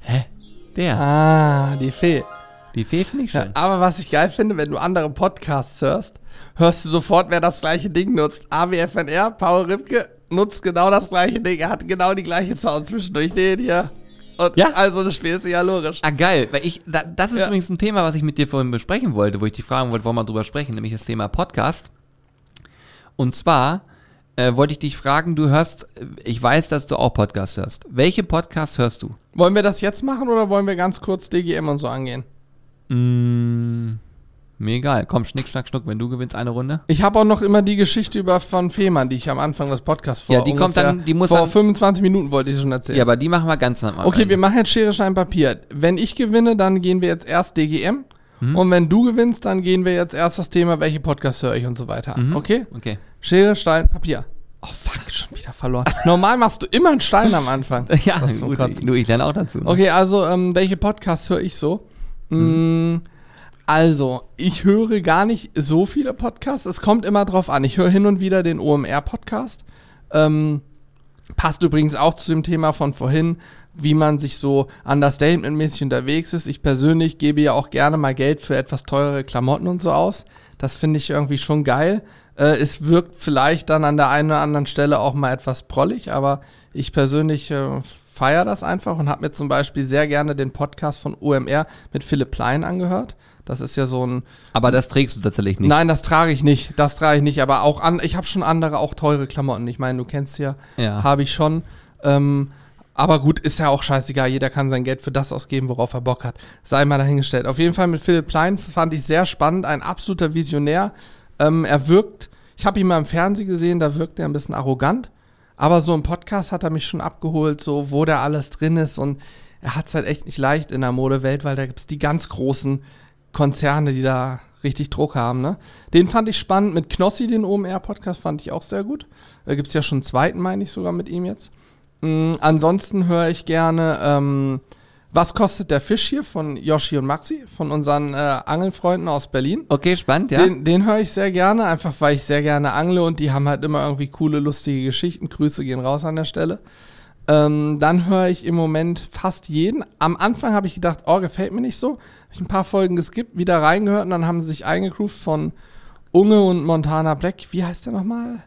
Hä? Der. Ah, die Fee. Die Fee finde ich schön. Ja, aber was ich geil finde, wenn du andere Podcasts hörst, hörst du sofort, wer das gleiche Ding nutzt. AWFNR, Paul Ripke, nutzt genau das gleiche Ding. Er hat genau die gleiche Sound zwischendurch. Den hier. Und ja? Also das Spiel ist ja logisch. Ah, geil. Weil ich, da, das ist ja. übrigens ein Thema, was ich mit dir vorhin besprechen wollte, wo ich dich fragen wollte, wollen wir drüber sprechen, nämlich das Thema Podcast. Und zwar äh, wollte ich dich fragen, du hörst, ich weiß, dass du auch Podcasts hörst. Welche Podcasts hörst du? Wollen wir das jetzt machen oder wollen wir ganz kurz DGM und so angehen? Mmh. Mir egal. Komm, schnick, schnack, schnuck, wenn du gewinnst eine Runde. Ich habe auch noch immer die Geschichte über von Fehmarn, die ich am Anfang des Podcasts vor. Ja, die kommt dann, die muss vor dann, 25 Minuten wollte ich schon erzählen. Ja, aber die machen wir ganz normal. Okay, wir machen jetzt Schere, Stein, Papier. Wenn ich gewinne, dann gehen wir jetzt erst DGM. Mhm. Und wenn du gewinnst, dann gehen wir jetzt erst das Thema, welche Podcasts höre ich und so weiter Mhm. Okay? Okay. Schere, Stein, Papier. Oh fuck, schon wieder verloren. Normal machst du immer einen Stein am Anfang. ja, gut, du, ich lerne auch dazu. Ne? Okay, also ähm, welche Podcasts höre ich so? Mhm. Also, ich höre gar nicht so viele Podcasts. Es kommt immer drauf an. Ich höre hin und wieder den OMR-Podcast. Ähm, passt übrigens auch zu dem Thema von vorhin, wie man sich so understatement-mäßig unterwegs ist. Ich persönlich gebe ja auch gerne mal Geld für etwas teurere Klamotten und so aus. Das finde ich irgendwie schon geil. Äh, es wirkt vielleicht dann an der einen oder anderen Stelle auch mal etwas prollig, aber ich persönlich äh, feiere das einfach und habe mir zum Beispiel sehr gerne den Podcast von OMR mit Philipp Plein angehört. Das ist ja so ein. Aber das trägst du tatsächlich nicht. Nein, das trage ich nicht. Das trage ich nicht. Aber auch an, ich habe schon andere, auch teure Klamotten. Ich meine, du kennst ja, ja. habe ich schon. Ähm, aber gut, ist ja auch scheißegal. Jeder kann sein Geld für das ausgeben, worauf er Bock hat. Sei mal dahingestellt. Auf jeden Fall mit Philipp Plein fand ich sehr spannend. Ein absoluter Visionär. Ähm, er wirkt, ich habe ihn mal im Fernsehen gesehen, da wirkt er ein bisschen arrogant. Aber so im Podcast hat er mich schon abgeholt, so wo da alles drin ist. Und er hat es halt echt nicht leicht in der Modewelt, weil da gibt es die ganz großen Konzerne, die da richtig Druck haben. Ne? Den fand ich spannend. Mit Knossi, den OMR-Podcast, fand ich auch sehr gut. Da gibt es ja schon einen zweiten, meine ich sogar mit ihm jetzt. Mhm, ansonsten höre ich gerne ähm, Was kostet der Fisch hier von Yoshi und Maxi, von unseren äh, Angelfreunden aus Berlin. Okay, spannend, ja. Den, den höre ich sehr gerne, einfach weil ich sehr gerne angle und die haben halt immer irgendwie coole, lustige Geschichten. Grüße gehen raus an der Stelle. Ähm, dann höre ich im Moment fast jeden. Am Anfang habe ich gedacht, oh, gefällt mir nicht so. Habe ich ein paar Folgen geskippt, wieder reingehört und dann haben sie sich eingegroovt von Unge und Montana Black. Wie heißt der nochmal?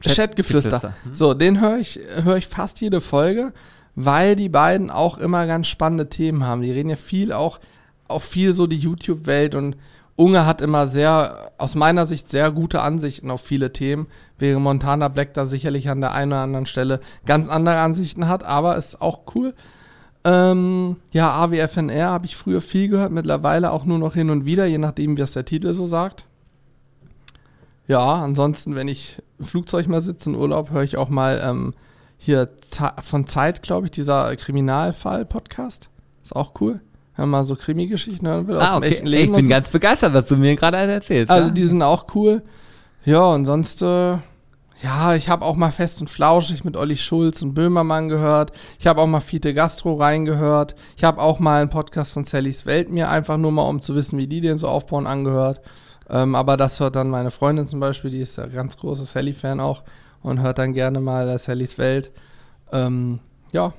Chatgeflüster. Chat hm. So, den höre ich, hör ich fast jede Folge, weil die beiden auch immer ganz spannende Themen haben. Die reden ja viel auch, auch viel so die YouTube-Welt und Unge hat immer sehr, aus meiner Sicht, sehr gute Ansichten auf viele Themen, während Montana Black da sicherlich an der einen oder anderen Stelle ganz andere Ansichten hat, aber ist auch cool. Ähm, ja, AWFNR habe ich früher viel gehört, mittlerweile auch nur noch hin und wieder, je nachdem, wie es der Titel so sagt. Ja, ansonsten, wenn ich im Flugzeug mal sitze in Urlaub, höre ich auch mal ähm, hier von Zeit, glaube ich, dieser Kriminalfall-Podcast. Ist auch cool. Wenn man mal so Krimi-Geschichten hören will aus ah, okay. dem echten Leben. Ich bin so. ganz begeistert, was du mir gerade erzählst. Also ja? die sind auch cool. Ja, und sonst, äh, ja, ich habe auch mal Fest und Flauschig mit Olli Schulz und Böhmermann gehört. Ich habe auch mal Fiete Gastro reingehört. Ich habe auch mal einen Podcast von Sallys Welt mir einfach nur mal, um zu wissen, wie die den so aufbauen, angehört. Ähm, aber das hört dann meine Freundin zum Beispiel, die ist ja ganz große Sally-Fan auch und hört dann gerne mal Sallys Welt. Ähm, ja,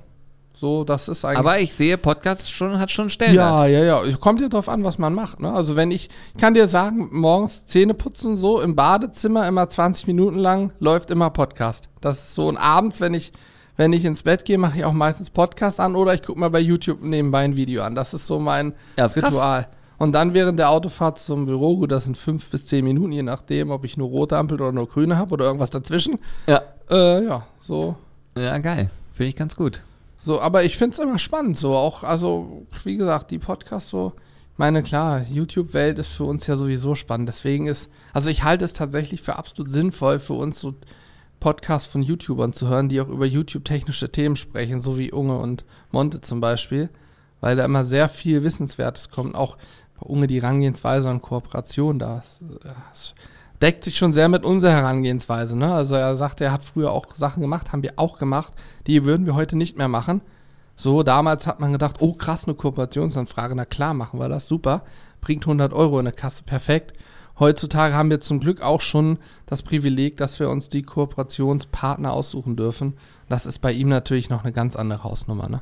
so, das ist eigentlich. Aber ich sehe, Podcast schon, hat schon Stellen. Ja, ja, ja. Kommt ja drauf an, was man macht. Ne? Also, wenn ich, ich kann dir sagen, morgens Zähne putzen, so im Badezimmer immer 20 Minuten lang läuft immer Podcast. Das ist so. Und abends, wenn ich, wenn ich ins Bett gehe, mache ich auch meistens Podcast an oder ich gucke mal bei YouTube nebenbei ein Video an. Das ist so mein ja, Ritual. Krass. Und dann während der Autofahrt zum Büro, gut, das sind fünf bis zehn Minuten, je nachdem, ob ich nur rote Ampel oder nur grüne habe oder irgendwas dazwischen. Ja. Äh, ja, so. Ja, geil. Finde ich ganz gut. So, aber ich finde es immer spannend, so auch, also, wie gesagt, die Podcasts so, meine, klar, YouTube-Welt ist für uns ja sowieso spannend. Deswegen ist, also ich halte es tatsächlich für absolut sinnvoll für uns so Podcasts von YouTubern zu hören, die auch über YouTube technische Themen sprechen, so wie Unge und Monte zum Beispiel, weil da immer sehr viel Wissenswertes kommt. Auch bei Unge die Herangehensweise an Kooperation, da das deckt sich schon sehr mit unserer Herangehensweise. Ne? Also er sagt, er hat früher auch Sachen gemacht, haben wir auch gemacht, die würden wir heute nicht mehr machen. So, damals hat man gedacht, oh krass, eine Kooperationsanfrage, na klar, machen wir das, super, bringt 100 Euro in der Kasse, perfekt. Heutzutage haben wir zum Glück auch schon das Privileg, dass wir uns die Kooperationspartner aussuchen dürfen. Das ist bei ihm natürlich noch eine ganz andere Hausnummer, ne?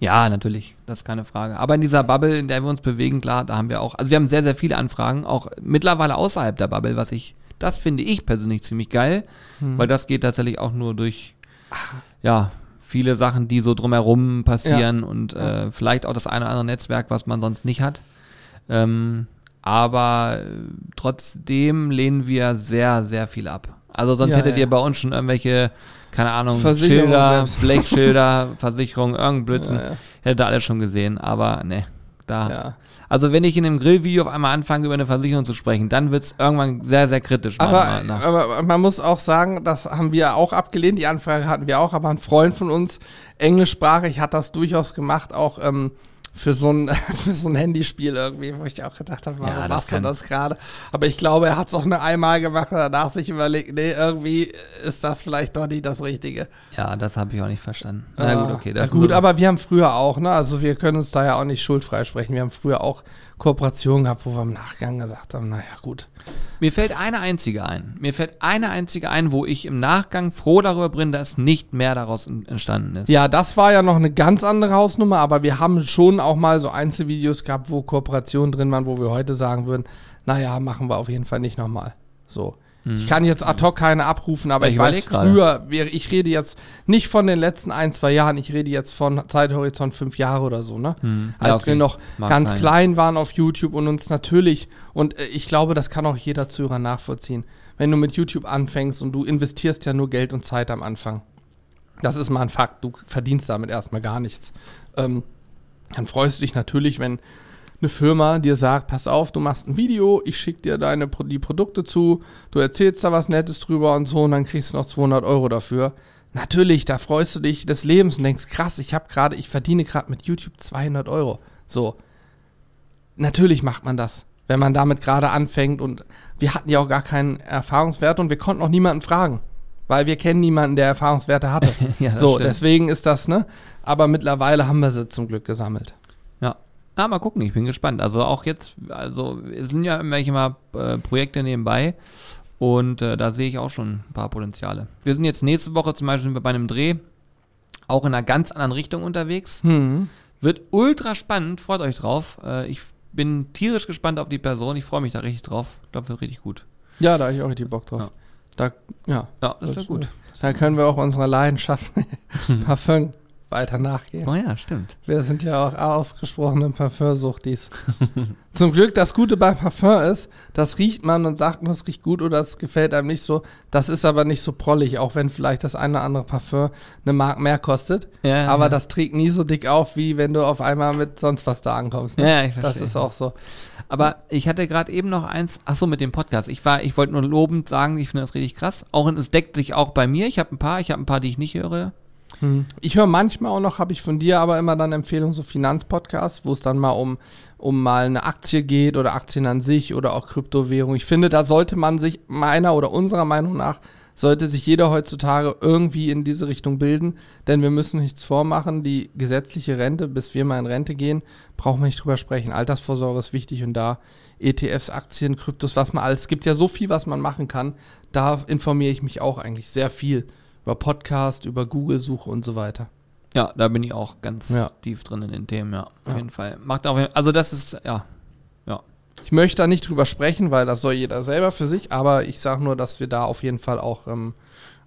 Ja, natürlich, das ist keine Frage. Aber in dieser Bubble, in der wir uns bewegen, klar, da haben wir auch, also wir haben sehr, sehr viele Anfragen, auch mittlerweile außerhalb der Bubble, was ich, das finde ich persönlich ziemlich geil, hm. weil das geht tatsächlich auch nur durch, ja, viele Sachen, die so drumherum passieren ja. und äh, vielleicht auch das eine oder andere Netzwerk, was man sonst nicht hat. Ähm, aber äh, trotzdem lehnen wir sehr, sehr viel ab. Also sonst ja, hättet ihr bei uns schon irgendwelche keine Ahnung, Schilder, Blechschilder, Versicherung, irgendein Blödsinn. Ja, ja. Hätte alles schon gesehen, aber ne, da. Also wenn ich in einem Grillvideo auf einmal anfange, über eine Versicherung zu sprechen, dann wird es irgendwann sehr, sehr kritisch. Aber, aber man muss auch sagen, das haben wir auch abgelehnt, die Anfrage hatten wir auch, aber ein Freund von uns, englischsprachig, hat das durchaus gemacht, auch ähm, für so ein, für so ein Handyspiel irgendwie, wo ich auch gedacht habe, warum ja, machst du das gerade? Aber ich glaube, er hat es auch nur einmal gemacht und danach sich überlegt, nee, irgendwie ist das vielleicht doch nicht das Richtige. Ja, das habe ich auch nicht verstanden. Na gut, okay. Das gut, aber wir haben früher auch, ne, also wir können uns da ja auch nicht schuldfrei sprechen. Wir haben früher auch Kooperationen gehabt, wo wir im Nachgang gesagt haben, naja, gut. Mir fällt eine einzige ein. Mir fällt eine einzige ein, wo ich im Nachgang froh darüber bin, dass nicht mehr daraus entstanden ist. Ja, das war ja noch eine ganz andere Hausnummer, aber wir haben schon auch mal so Einzelvideos gehabt, wo Kooperationen drin waren, wo wir heute sagen würden, naja, machen wir auf jeden Fall nicht nochmal. So. Hm. Ich kann jetzt ad hoc keine abrufen, aber ich, ich weiß, früher, ich rede jetzt nicht von den letzten ein, zwei Jahren, ich rede jetzt von Zeithorizont fünf Jahre oder so, ne? Hm. Ja, Als okay. wir noch Mag ganz sein. klein waren auf YouTube und uns natürlich, und äh, ich glaube, das kann auch jeder Zuhörer nachvollziehen, wenn du mit YouTube anfängst und du investierst ja nur Geld und Zeit am Anfang. Das ist mal ein Fakt, du verdienst damit erstmal gar nichts. Ähm, dann freust du dich natürlich, wenn eine Firma dir sagt, pass auf, du machst ein Video, ich schicke dir deine, die Produkte zu, du erzählst da was Nettes drüber und so und dann kriegst du noch 200 Euro dafür. Natürlich, da freust du dich des Lebens und denkst, krass, ich habe gerade, ich verdiene gerade mit YouTube 200 Euro. So. Natürlich macht man das, wenn man damit gerade anfängt und wir hatten ja auch gar keinen Erfahrungswert und wir konnten auch niemanden fragen, weil wir kennen niemanden, der Erfahrungswerte hatte. ja, so, stimmt. deswegen ist das, ne? Aber mittlerweile haben wir sie zum Glück gesammelt. Na, mal gucken, ich bin gespannt. Also auch jetzt, also es sind ja irgendwelche mal äh, Projekte nebenbei und äh, da sehe ich auch schon ein paar Potenziale. Wir sind jetzt nächste Woche zum Beispiel bei einem Dreh auch in einer ganz anderen Richtung unterwegs. Mhm. Wird ultra spannend, freut euch drauf. Äh, ich bin tierisch gespannt auf die Person, ich freue mich da richtig drauf. Ich glaube, wird richtig gut. Ja, da habe ich auch richtig Bock drauf. Ja. Da, ja, ja das wird gut. Da können wir auch unserer Leidenschaft Parfum weiter nachgehen. Oh ja, stimmt. Wir sind ja auch ausgesprochene Parfümsuchtis. Zum Glück, das Gute beim Parfüm ist, das riecht man und sagt, das riecht gut oder das gefällt einem nicht so. Das ist aber nicht so prollig, auch wenn vielleicht das eine oder andere Parfüm eine Mark mehr kostet. Ja, aber ja. das trägt nie so dick auf, wie wenn du auf einmal mit sonst was da ankommst. Ne? Ja, ich das verstehe. ist auch so. Aber ich hatte gerade eben noch eins, ach so, mit dem Podcast. Ich war, ich wollte nur lobend sagen, ich finde das richtig krass. Auch es deckt sich auch bei mir. Ich habe ein paar, ich habe ein paar, die ich nicht höre. Ich höre manchmal auch noch, habe ich von dir aber immer dann Empfehlungen, so Finanzpodcasts, wo es dann mal um, um mal eine Aktie geht oder Aktien an sich oder auch Kryptowährung. Ich finde, da sollte man sich meiner oder unserer Meinung nach, sollte sich jeder heutzutage irgendwie in diese Richtung bilden, denn wir müssen nichts vormachen. Die gesetzliche Rente, bis wir mal in Rente gehen, brauchen wir nicht drüber sprechen. Altersvorsorge ist wichtig und da ETFs, Aktien, Kryptos, was man alles, es gibt ja so viel, was man machen kann. Da informiere ich mich auch eigentlich sehr viel über Podcast, über Google-Suche und so weiter. Ja, da bin ich auch ganz Ja. tief drin in den Themen, ja. Auf Ja. jeden Fall. Macht auch, also das ist, ja, ja. Ich möchte da nicht drüber sprechen, weil das soll jeder selber für sich, aber ich sage nur, dass wir da auf jeden Fall auch ähm,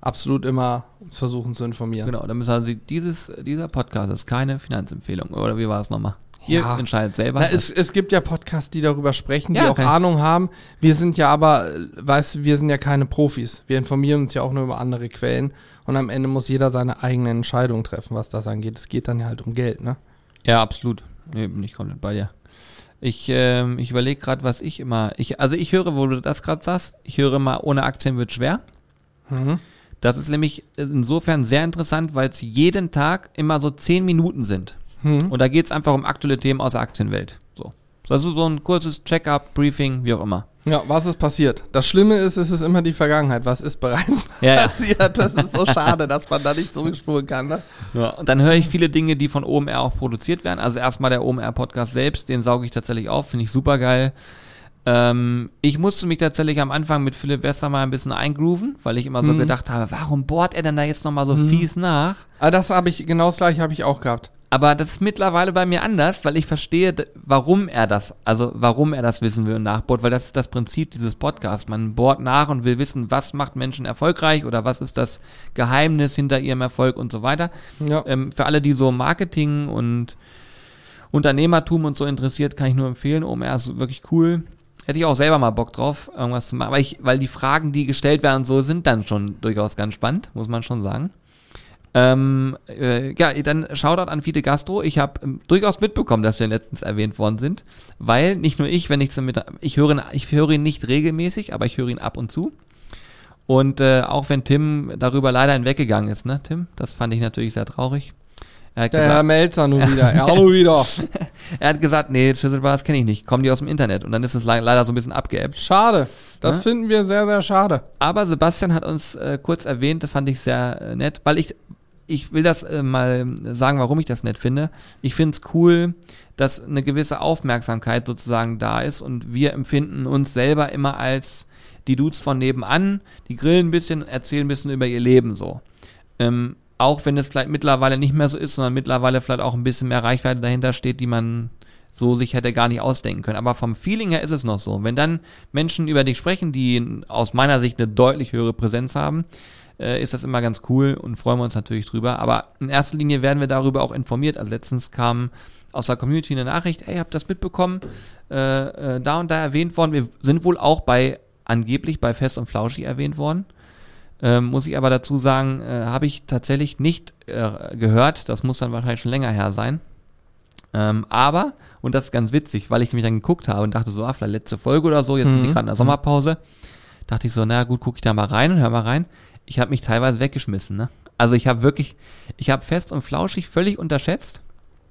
absolut immer versuchen zu informieren. Genau, da müssen also dieses, dieser Podcast ist keine Finanzempfehlung, oder wie war es nochmal? Ihr Ja. entscheidet selber. Na, es, es gibt ja Podcasts, die darüber sprechen, die Ja, auch okay. Ahnung haben. Wir sind ja aber, weißt du, wir sind ja keine Profis. Wir informieren uns ja auch nur über andere Quellen und am Ende muss jeder seine eigene Entscheidung treffen, was das angeht. Es geht dann ja halt um Geld, ne? Ja, absolut. Nee, bin ich komplett bei dir. Ich, ähm, ich überlege gerade, was ich immer. Ich, also ich höre, wo du das gerade sagst, ich höre mal, ohne Aktien wird schwer. Mhm. Das ist nämlich insofern sehr interessant, weil es jeden Tag immer so zehn Minuten sind. Mhm. Und da geht es einfach um aktuelle Themen aus der Aktienwelt. So. Das ist so ein kurzes Check-up, Briefing, wie auch immer. Ja, was ist passiert? Das Schlimme ist, es ist immer die Vergangenheit. Was ist bereits Ja, ja. passiert? Das ist so schade, dass man da nicht zurückspulen kann, ne? Ja, und dann höre ich viele Dinge, die von OMR auch produziert werden. Also erstmal der OMR-Podcast selbst, den sauge ich tatsächlich auf, finde ich super geil. Ähm, ich musste mich tatsächlich am Anfang mit Philipp Westermeier ein bisschen eingrooven, weil ich immer so Mhm. gedacht habe, warum bohrt er denn da jetzt nochmal so fies nach? Ah, das habe ich, genau das gleiche habe ich auch gehabt. Aber das ist mittlerweile bei mir anders, weil ich verstehe, warum er das, also warum er das wissen will und nachbohrt, weil das ist das Prinzip dieses Podcasts. Man bohrt nach und will wissen, was macht Menschen erfolgreich oder was ist das Geheimnis hinter ihrem Erfolg und so weiter. Ja. Ähm, für alle, die so Marketing und Unternehmertum und so interessiert, kann ich nur empfehlen. OMR ist wirklich cool. Hätte ich auch selber mal Bock drauf, irgendwas zu machen. Aber ich, weil die Fragen, die gestellt werden, so sind dann schon durchaus ganz spannend, muss man schon sagen. Ähm, äh, ja, dann Shoutout an Fide Gastro. Ich habe ähm, durchaus mitbekommen, dass wir letztens erwähnt worden sind, weil nicht nur ich, wenn ich mit, ich höre, ihn- ich höre ihn nicht regelmäßig, aber ich höre ihn ab und zu. Und äh, auch wenn Tim darüber leider hinweggegangen ist, ne, Tim? Das fand ich natürlich sehr traurig. Er hat Der Herr gesagt, Melzer nun wieder. Ja, nun wieder. er hat gesagt nee, Chisel Bars kenne ich nicht, kommen die aus dem Internet. Und dann ist es le leider so ein bisschen abgeebbt. Schade. Das Ja. finden wir sehr, sehr schade. Aber Sebastian hat uns äh, kurz erwähnt, das fand ich sehr äh, nett, weil ich, ich will das äh, mal sagen, warum ich das nett finde. Ich finde es cool, dass eine gewisse Aufmerksamkeit sozusagen da ist und wir empfinden uns selber immer als die Dudes von nebenan, die grillen ein bisschen, erzählen ein bisschen über ihr Leben so. Ähm, auch wenn es vielleicht mittlerweile nicht mehr so ist, sondern mittlerweile vielleicht auch ein bisschen mehr Reichweite dahinter steht, die man so sich hätte gar nicht ausdenken können. Aber vom Feeling her ist es noch so. Wenn dann Menschen über dich sprechen, die aus meiner Sicht eine deutlich höhere Präsenz haben, äh, ist das immer ganz cool und freuen wir uns natürlich drüber. Aber in erster Linie werden wir darüber auch informiert. Also letztens kam aus der Community eine Nachricht, hey, habt das mitbekommen? Äh, äh, da und da erwähnt worden. Wir sind wohl auch bei, angeblich bei Fest und Flauschig erwähnt worden. Ähm, muss ich aber dazu sagen, äh, habe ich tatsächlich nicht äh, gehört. Das muss dann wahrscheinlich schon länger her sein. Ähm, aber, und das ist ganz witzig, weil ich mich dann geguckt habe und dachte so, ah, vielleicht letzte Folge oder so, jetzt sind die Mhm. gerade in der Sommerpause. Dachte ich so, na gut, gucke ich da mal rein und hör mal rein. Ich habe mich teilweise weggeschmissen, ne? Also ich habe wirklich, ich habe fest und flauschig völlig unterschätzt.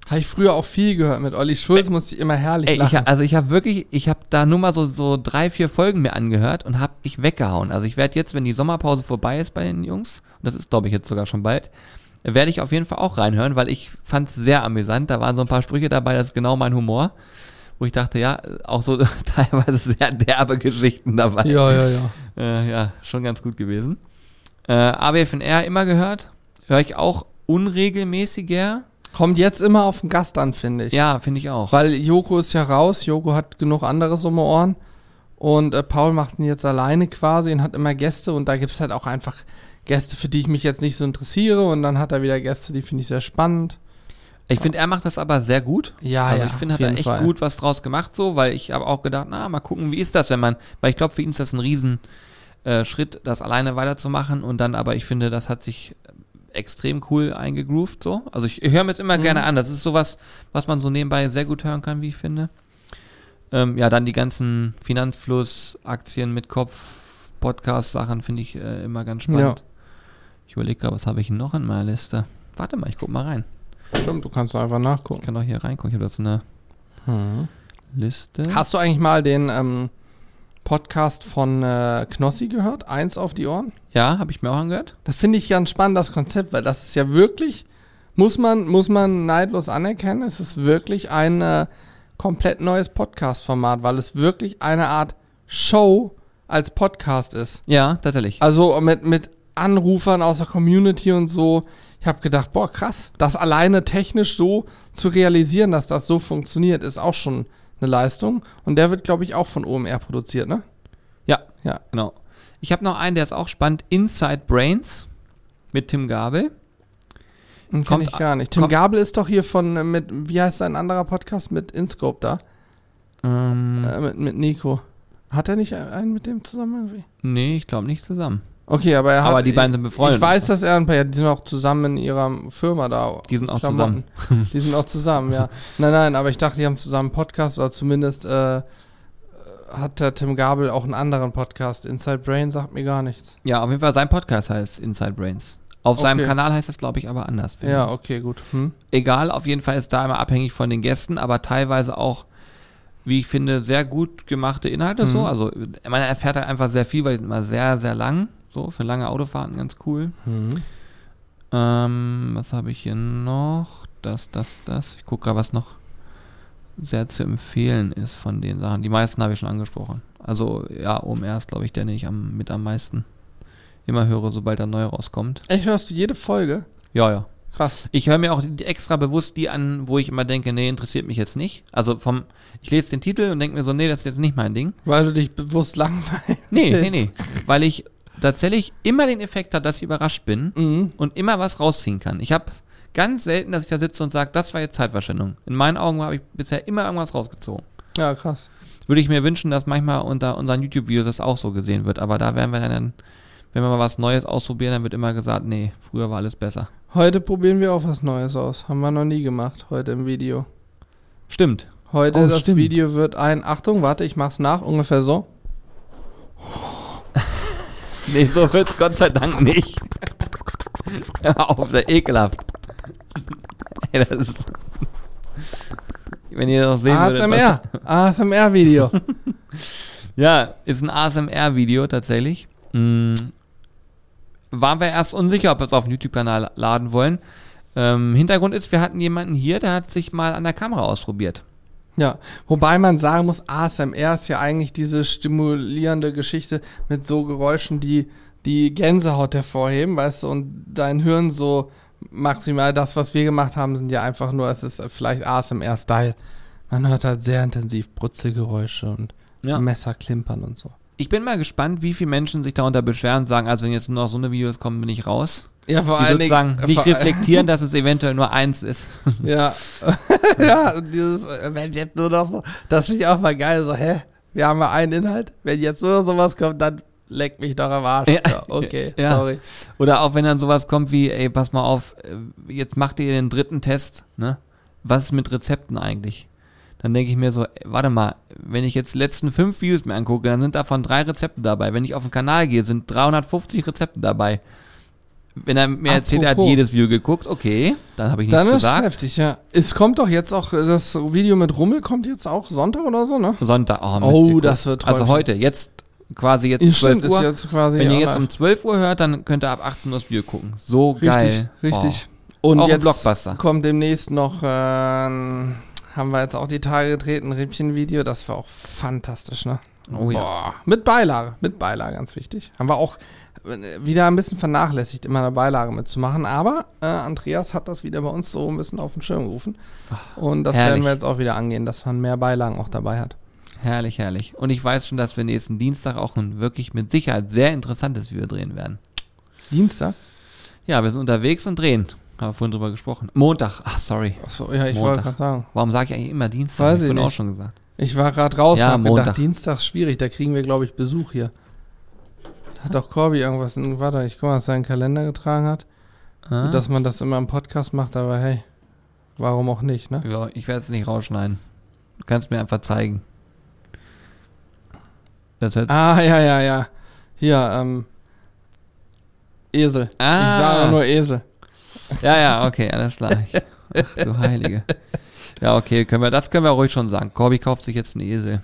Habe ich früher auch viel gehört mit Olli Schulz, musste ich immer herrlich Ey, ich, lachen. also ich habe wirklich, ich habe da nur mal so, so drei, vier Folgen mir angehört und habe mich weggehauen. Also ich werde jetzt, wenn die Sommerpause vorbei ist bei den Jungs, und das ist glaube ich jetzt sogar schon bald, werde ich auf jeden Fall auch reinhören, weil ich fand es sehr amüsant. Da waren so ein paar Sprüche dabei, das ist genau mein Humor. Wo ich dachte, ja, auch so teilweise sehr derbe Geschichten dabei. ja, ja, ja. Äh, ja, schon ganz gut gewesen. Äh, AWFNR immer gehört. Höre ich auch unregelmäßiger. Kommt jetzt immer auf den Gast an, finde ich. Ja, finde ich auch. Weil Joko ist ja raus, Joko hat genug anderes um die Ohren. Und äh, Paul macht ihn jetzt alleine quasi und hat immer Gäste und da gibt es halt auch einfach Gäste, für die ich mich jetzt nicht so interessiere und dann hat er wieder Gäste, die finde ich sehr spannend. Ich finde, er macht das aber sehr gut. Ja, also ja, ich finde, hat er echt Fall. gut was draus gemacht, so, weil ich habe auch gedacht, na, mal gucken, wie ist das, wenn man, weil ich glaube, für ihn ist das ein riesen äh, Schritt, das alleine weiterzumachen und dann aber, ich finde, das hat sich extrem cool eingegroovt, so. Also ich, ich höre mir es immer Mhm. gerne an. Das ist sowas, was man so nebenbei sehr gut hören kann, wie ich finde. Ähm, ja, dann die ganzen Finanzfluss, Aktien mit Kopf, Podcast-Sachen finde ich äh, immer ganz spannend. Ich überlege gerade, was habe ich noch in meiner Liste? Warte mal, ich guck mal rein. Stimmt, du kannst einfach nachgucken. Ich kann doch hier reingucken. Ich habe jetzt eine Liste. Hast du eigentlich mal den ähm, Podcast von äh, Knossi gehört? Eins auf die Ohren? Ja, habe ich mir auch angehört. Das finde ich ganz spannend, das Konzept, weil das ist ja wirklich, muss man, muss man neidlos anerkennen, es ist wirklich ein äh, komplett neues Podcast-Format, weil es wirklich eine Art Show als Podcast ist. Ja, tatsächlich. Also mit, mit Anrufern aus der Community und so. Ich habe gedacht, boah, krass, das alleine technisch so zu realisieren, dass das so funktioniert, ist auch schon eine Leistung. Und der wird, glaube ich, auch von OMR produziert, ne? Ja, Ja. genau. Ich habe noch einen, der ist auch spannend. Inside Brains mit Tim Gabel. Den kenn Kommt- ich gar nicht. Tim Gabel ist doch hier von, äh, mit, wie heißt sein anderer Podcast mit InScope da? Ähm, Äh, mit, mit Nico. Hat er nicht einen mit dem zusammen irgendwie? nee, ich glaube nicht zusammen. Okay, aber er hat. Aber die beiden sind befreundet. Ich weiß, dass er ein paar, ja, die sind auch zusammen in ihrer Firma da. Die sind auch Klamotten. Die sind auch zusammen, ja. Nein, nein, aber ich dachte, die haben zusammen einen Podcast oder zumindest äh, hat der Tim Gabel auch einen anderen Podcast. Inside Brain sagt mir gar nichts. Ja, auf jeden Fall sein Podcast heißt Inside Brains. Auf seinem Okay. Kanal heißt das, glaube ich, aber anders. Ja, okay, gut. Hm? Egal, auf jeden Fall ist da immer abhängig von den Gästen, aber teilweise auch, wie ich finde, sehr gut gemachte Inhalte Mhm. so. Also, man erfährt halt einfach sehr viel, weil die sind immer sehr, sehr lang. So, für lange Autofahrten ganz cool. Hm. Ähm, was habe ich hier noch? Das, das, das. Ich gucke gerade, was noch sehr zu empfehlen ist von den Sachen. Die meisten habe ich schon angesprochen. Also, ja, OMR ist, glaube ich, der, den ich am, mit am meisten immer höre, sobald er neu rauskommt. Echt, hörst du jede Folge? Ja, ja. Krass. Ich höre mir auch extra bewusst die an, wo ich immer denke, nee, interessiert mich jetzt nicht. Also vom, ich lese den Titel und denke mir so, nee, das ist jetzt nicht mein Ding. Weil du dich bewusst langweilst. Nee, nee, nee. Weil ich tatsächlich immer den Effekt habe, dass ich überrascht bin Mhm. und immer was rausziehen kann. Ich habe ganz selten, dass ich da sitze und sage, das war jetzt Zeitverschwendung. In meinen Augen habe ich bisher immer irgendwas rausgezogen. Ja, krass. Würde ich mir wünschen, dass manchmal unter unseren YouTube-Videos das auch so gesehen wird. Aber da werden wir dann, wenn wir mal was Neues ausprobieren, dann wird immer gesagt, nee, früher war alles besser. Heute probieren wir auch was Neues aus. Haben wir noch nie gemacht, heute im Video. Stimmt. Heute Oh, das stimmt. Video wird ein, Achtung, warte, ich mach's nach, ungefähr so. Nee, so wird's Gott sei Dank nicht. Hör auf, der ekelhaft. Ey, das ist Wenn ihr das sehen würdet. ASMR. ASMR-Video. Was, ja, ist ein ASMR-Video tatsächlich. Mm, waren wir erst unsicher, ob wir es auf den YouTube-Kanal laden wollen. Ähm, Hintergrund ist, wir hatten jemanden hier, der hat sich mal an der Kamera ausprobiert. Ja, wobei man sagen muss, ASMR ist ja eigentlich diese stimulierende Geschichte mit so Geräuschen, die die Gänsehaut hervorheben, weißt du, und dein Hirn so maximal das, was wir gemacht haben, sind ja einfach nur, es ist vielleicht ASMR-Style. Man hört halt sehr intensiv Brutzelgeräusche und Ja. Messer klimpern und so. Ich bin mal gespannt, wie viele Menschen sich darunter beschweren und sagen, also wenn jetzt nur noch so eine Videos kommen, bin ich raus. Ja, vor allen Dingen. äh, nicht reflektieren, dass es eventuell nur eins ist. Ja. ja, und dieses, äh, wenn jetzt nur noch so, das finde ich auch mal geil, so, hä? Wir haben ja einen Inhalt, wenn jetzt nur noch sowas kommt, dann leck mich doch am Arsch. Ja. Ja, okay, Ja. sorry. Oder auch wenn dann sowas kommt wie, ey, pass mal auf, äh, jetzt macht ihr den dritten Test, ne? Was ist mit Rezepten eigentlich? Dann denke ich mir so, ey, warte mal, wenn ich jetzt die letzten fünf Videos mir angucke, dann sind davon drei Rezepte dabei. Wenn ich auf den Kanal gehe, sind 350 Rezepte dabei. Wenn er mir erzählt, er hat jedes Video geguckt, okay, dann habe ich nichts Dann ist es gesagt. heftig, ja. Es kommt doch jetzt auch, das Video mit Rummel kommt jetzt auch Sonntag oder so, ne? Sonntag, oh, Mist, Oh, das wird Also Träumchen. heute, jetzt quasi jetzt Ja, 12 stimmt, Uhr. jetzt Wenn ihr ja jetzt um 12 Uhr hört, dann könnt ihr ab 18 Uhr das Video gucken. So Richtig, geil. richtig. Oh, Und auch jetzt Blockbuster. kommt demnächst noch, äh, haben wir jetzt auch die Tage getreten, ein Rippchen-Video, das war auch fantastisch, ne? Oh ja. Boah, mit Beilage, mit Beilage, ganz wichtig. Haben wir auch wieder ein bisschen vernachlässigt, immer eine Beilage mitzumachen, aber äh, Andreas hat das wieder bei uns so ein bisschen auf den Schirm gerufen. Und das herrlich. werden wir jetzt auch wieder angehen, dass man mehr Beilagen auch dabei hat. Herrlich, herrlich. Und ich weiß schon, dass wir nächsten Dienstag auch ein wirklich mit Sicherheit sehr interessantes Video drehen werden. Dienstag? Ja, wir sind unterwegs und drehen. Haben wir vorhin drüber gesprochen. Montag. Ach, sorry. Achso, ja, ich Montag. wollte gerade sagen. Warum sage ich eigentlich immer Dienstag? Weiß ich vorhin auch schon gesagt. Ich war gerade raus Ja, und hab gedacht. Dienstag ist schwierig, da kriegen wir, glaube ich, Besuch hier. Hat doch Corby irgendwas in, warte, ich guck mal, was seinen Kalender getragen hat. Ah? Dass man das immer im Podcast macht, aber hey, warum auch nicht, ne? ja, ich werde es nicht rausschneiden. Du kannst mir einfach zeigen. Das hört, Ah, ja, ja, ja. Hier, ähm, Esel. Ah. Ich sage nur Esel. Ja, ja, okay, alles klar. Ach du Heilige. Ja, okay, können wir, das können wir ruhig schon sagen. Corby kauft sich jetzt einen Esel.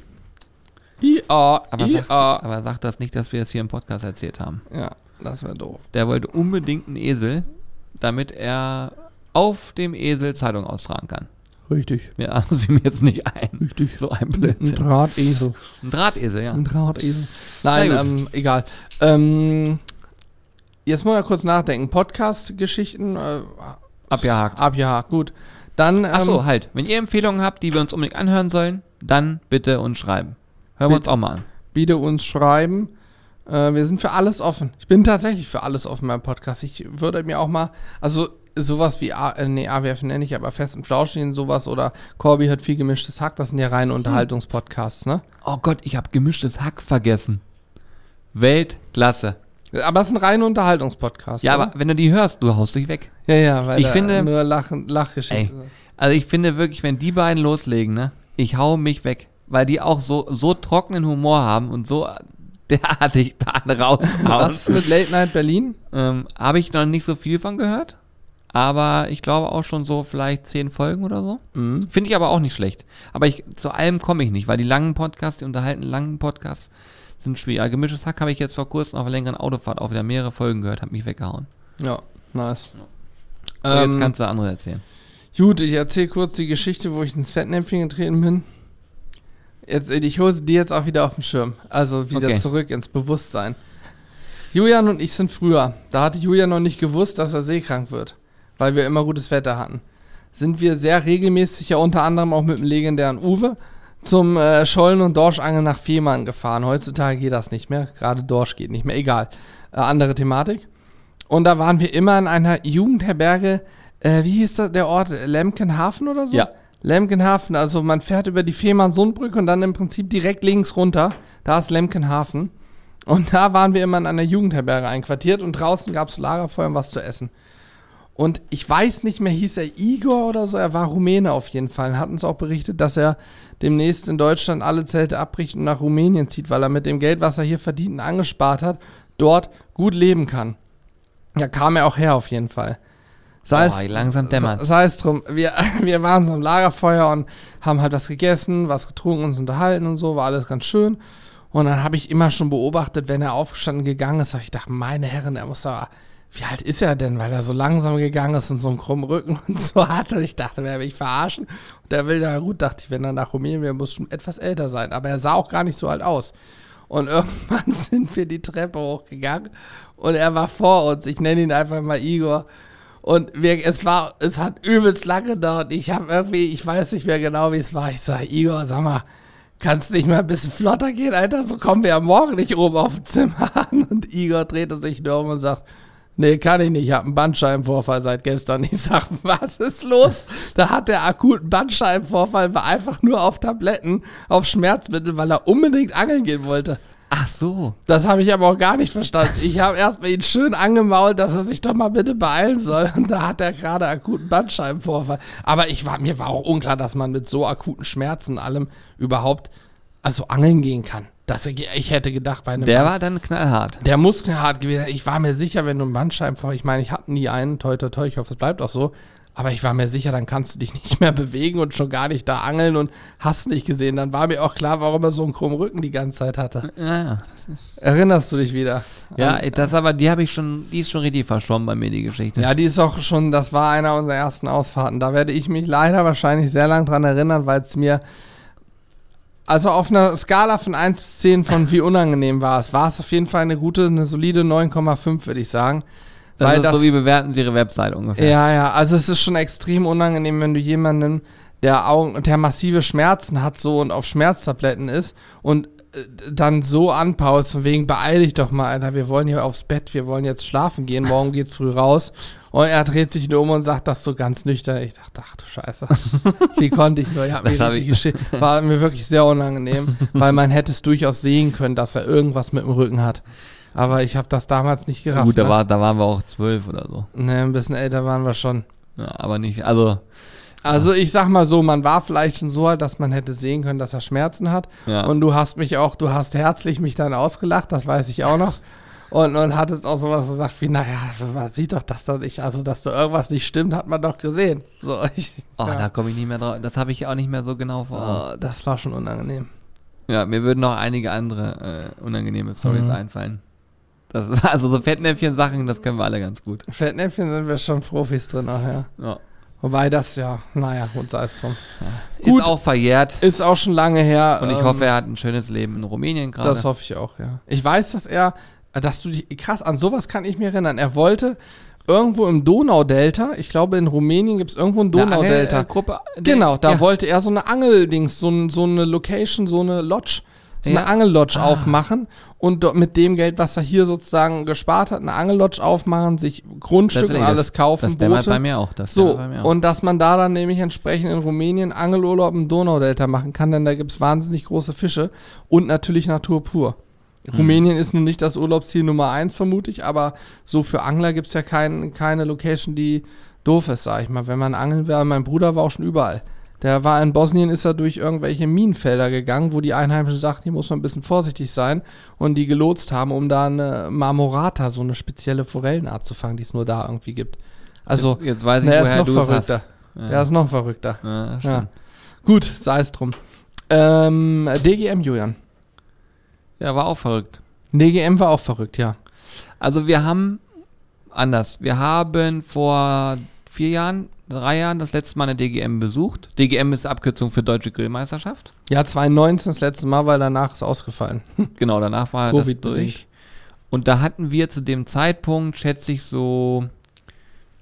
IA, Aber sagt, aber sagt das nicht, dass wir es hier im Podcast erzählt haben. Ja, das wäre doof. Der wollte unbedingt einen Esel, damit er auf dem Esel Zeitung austragen kann. Richtig, Mir anders fiel mir jetzt nicht ein. richtig. So ein Ein Blödsinn. Drahtesel. Ein Drahtesel, ja. Ein Drahtesel. Nein, ähm, egal. Ähm, jetzt muss ich kurz nachdenken. Podcast-Geschichten äh, Abgehakt. abgehakt, gut. Dann, ähm, Achso, halt. Wenn ihr Empfehlungen habt, die wir uns unbedingt anhören sollen, dann bitte uns schreiben. Hören wir uns auch mal an. bitte uns schreiben. Äh, wir sind für alles offen. Ich bin tatsächlich für alles offen beim Podcast. Ich würde mir auch mal, also sowas wie, A, äh, nee, AWF nenne ich, aber Fest und Flauschig und sowas oder Corby hat viel gemischtes Hack, das sind ja reine Unterhaltungspodcasts, ne? Oh Gott, ich habe gemischtes Hack vergessen. Weltklasse. Aber es sind reine Unterhaltungspodcasts. Ja, oder? aber wenn du die hörst, du haust dich weg. Ja, ja, weil Ich finde- nur Lachen, Lachgeschichten. Also ich finde wirklich, wenn die beiden loslegen, ne, ich hau mich weg. Weil die auch so, so trockenen Humor haben und so derartig da raushauen. Was mit Late Night Berlin? ähm, habe ich noch nicht so viel von gehört. Aber ich glaube auch schon so vielleicht zehn Folgen oder so. Mhm. Finde ich aber auch nicht schlecht. Aber ich, zu allem komme ich nicht, weil die langen Podcasts, die unterhalten langen Podcasts sind schwierig. Gemischtes Hack habe ich jetzt vor kurzem auf einer längeren Autofahrt auch wieder mehrere Folgen gehört, hat mich weggehauen. Ja, nice. So, jetzt Ähm, kannst du andere erzählen. Gut, ich erzähle kurz die Geschichte, wo ich ins Fettnäpfchen getreten bin. Jetzt, ich hole die jetzt auch wieder auf den Schirm. Also wieder Okay. zurück ins Bewusstsein. Julian und ich sind früher, da hatte Julian noch nicht gewusst, dass er seekrank wird, weil wir immer gutes Wetter hatten. Sind wir sehr regelmäßig, ja unter anderem auch mit dem legendären Uwe, zum äh, Schollen- und Dorschangeln nach Fehmarn gefahren. Heutzutage geht das nicht mehr, gerade Dorsch geht nicht mehr, egal. Äh, andere Thematik. Und da waren wir immer in einer Jugendherberge, äh, wie hieß das, der Ort, Lemkenhafen oder so? Ja. Lemkenhafen, also man fährt über die Fehmarn-Sundbrücke und dann im Prinzip direkt links runter, da ist Lemkenhafen. Und da waren wir immer in einer Jugendherberge einquartiert und draußen gab es Lagerfeuer und was zu essen. Und ich weiß nicht mehr, hieß er Igor oder so, er war Rumäne auf jeden Fall. Und hat uns auch berichtet, dass er demnächst in Deutschland alle Zelte abbricht und nach Rumänien zieht, weil er mit dem Geld, was er hier verdient und angespart hat, dort gut leben kann. Da kam er auch her auf jeden Fall. Sei Oh, langsam dämmert's. Sei es drum, wir, wir waren so am Lagerfeuer und haben halt was gegessen, was getrunken, uns unterhalten und so, war alles ganz schön. Und dann habe ich immer schon beobachtet, wenn er aufgestanden gegangen ist, habe ich gedacht, meine Herren, er muss da, wie alt ist er denn, weil er so langsam gegangen ist und so einen krummen Rücken und so hatte. Ich dachte, wer will ich verarschen? Und der will, na gut, dachte ich, wenn er nach Rumänien will, muss schon etwas älter sein. Aber er sah auch gar nicht so alt aus. Und irgendwann sind wir die Treppe hochgegangen und er war vor uns. Ich nenne ihn einfach mal Igor. Und wir, es war, es hat übelst lange gedauert. Ich habe irgendwie, ich weiß nicht mehr genau, wie es war. Ich sage, Igor, sag mal, kannst nicht mal ein bisschen flotter gehen, Alter? So kommen wir ja morgen nicht oben auf dem Zimmer an. Und Igor drehte sich nur um und sagt, nee, kann ich nicht. Ich habe einen Bandscheibenvorfall seit gestern. Ich sag, was ist los? Da hat der akuten Bandscheibenvorfall, war einfach nur auf Tabletten, auf Schmerzmittel, weil er unbedingt angeln gehen wollte. Ach so. Das habe ich aber auch gar nicht verstanden. Ich habe erstmal ihn schön angemault, dass er sich doch mal bitte beeilen soll. Und da hat er gerade akuten Bandscheibenvorfall. Aber ich war, mir war auch unklar, dass man mit so akuten Schmerzen allem überhaupt also angeln gehen kann. Das, ich hätte gedacht, bei einem Der Mann- war dann knallhart. der Muskelhart gewesen. Ich war mir sicher, wenn du einen Bandscheibenvorfall, ich meine, ich hatte nie einen, toi, toi, toi, ich hoffe, es bleibt auch so. Aber ich war mir sicher, dann kannst du dich nicht mehr bewegen und schon gar nicht da angeln und hast nicht gesehen. Dann war mir auch klar, warum er so einen krummen Rücken die ganze Zeit hatte. Ja, Erinnerst du dich wieder? ja An- das aber, die habe ich schon, die ist schon richtig verschwommen bei mir, die Geschichte. Ja, die ist auch schon, das war einer unserer ersten Ausfahrten. Da werde ich mich leider wahrscheinlich sehr lang dran erinnern, weil es mir, also auf einer Skala von 1 bis 10 von wie unangenehm war es, war es auf jeden Fall eine gute, eine solide 9,5, würde ich sagen. Das weil ist das, so, wie bewerten sie ihre Website ungefähr. ja, ja, also es ist schon extrem unangenehm, wenn du jemanden, der Augen, der massive Schmerzen hat so und auf Schmerztabletten ist und dann so anpaust, von wegen beeil dich doch mal, Alter, wir wollen hier aufs Bett, wir wollen jetzt schlafen gehen, morgen geht's früh raus. Und er dreht sich nur um und sagt das so ganz nüchtern. Ich dachte, ach du Scheiße, wie konnte ich nur? Ich hab Das richtig ich-. War mir wirklich sehr unangenehm, weil man hätte es durchaus sehen können, dass er irgendwas mit dem Rücken hat. Aber ich habe das damals nicht gerafft. Gut, da, ne? war, da waren wir auch zwölf oder so. Ne, ein bisschen älter waren wir schon. Ja, aber nicht, also, Also ich sag mal so, man war vielleicht schon so alt, dass man hätte sehen können, dass er Schmerzen hat. ja. Und du hast mich auch, du hast herzlich mich dann ausgelacht, das weiß ich auch noch. Und, und hattest auch sowas gesagt wie, naja, man sieht doch, dass da nicht, also dass da irgendwas nicht stimmt, hat man doch gesehen. So, ich, oh, ja. da komme ich nicht mehr drauf. Das habe ich auch nicht mehr so genau vor oh, das war schon unangenehm. Ja, mir würden noch einige andere äh, unangenehme Stories Mhm. einfallen. Das also so Fettnäpfchen-Sachen, das können wir alle ganz gut. Fettnäpfchen sind wir schon Profis drin, ach ja. Ja. Wobei das, ja, naja, gut, sei es drum. Ist Gut. auch verjährt. Ist auch schon lange her. Und ich ähm, hoffe, er hat ein schönes Leben in Rumänien gerade. Das hoffe ich auch, ja. Ich weiß, dass er, dass du dich, krass, an sowas kann ich mich erinnern. Er wollte irgendwo im Donaudelta, ich glaube in Rumänien gibt es irgendwo ein Eine Donaudelta. Angelgruppe, genau, da ja. wollte er so eine Angeldings, so, so eine Location, so eine Lodge, so Ja. eine Angellodge Ah. aufmachen und mit dem Geld, was er hier sozusagen gespart hat, eine Angellodge aufmachen, sich Grundstück und alles das, kaufen, Das Boote. bei mir auch. Das So, auch. und dass man da dann nämlich entsprechend in Rumänien Angelurlaub im Donaudelta machen kann, denn da gibt es wahnsinnig große Fische und natürlich Natur pur. Hm. Rumänien ist nun nicht das Urlaubsziel Nummer eins, vermute ich, aber so für Angler gibt es ja kein, keine Location, die doof ist, sag ich mal. Wenn man angeln will, mein Bruder war auch schon überall. Der war in Bosnien, ist er durch irgendwelche Minenfelder gegangen, wo die Einheimischen sagten, hier muss man ein bisschen vorsichtig sein und die gelotst haben, um da eine Marmorata, so eine spezielle Forellenart zu fangen, die es nur da irgendwie gibt. Also, jetzt, weiß ich, na, er ist noch verrückter. Ja, er ist noch verrückter. ja. Ja. Gut, sei es drum. Ähm, DGM, Julian. ja, war auch verrückt. DGM war auch verrückt, ja. Also wir haben anders. Wir haben vor vier Jahren, drei Jahren das letzte Mal eine DGM besucht. DGM ist Abkürzung für Deutsche Grillmeisterschaft. Ja, 2019 das letzte Mal, weil danach ist ausgefallen. Genau, danach war das durch. Und da hatten wir zu dem Zeitpunkt, schätze ich, so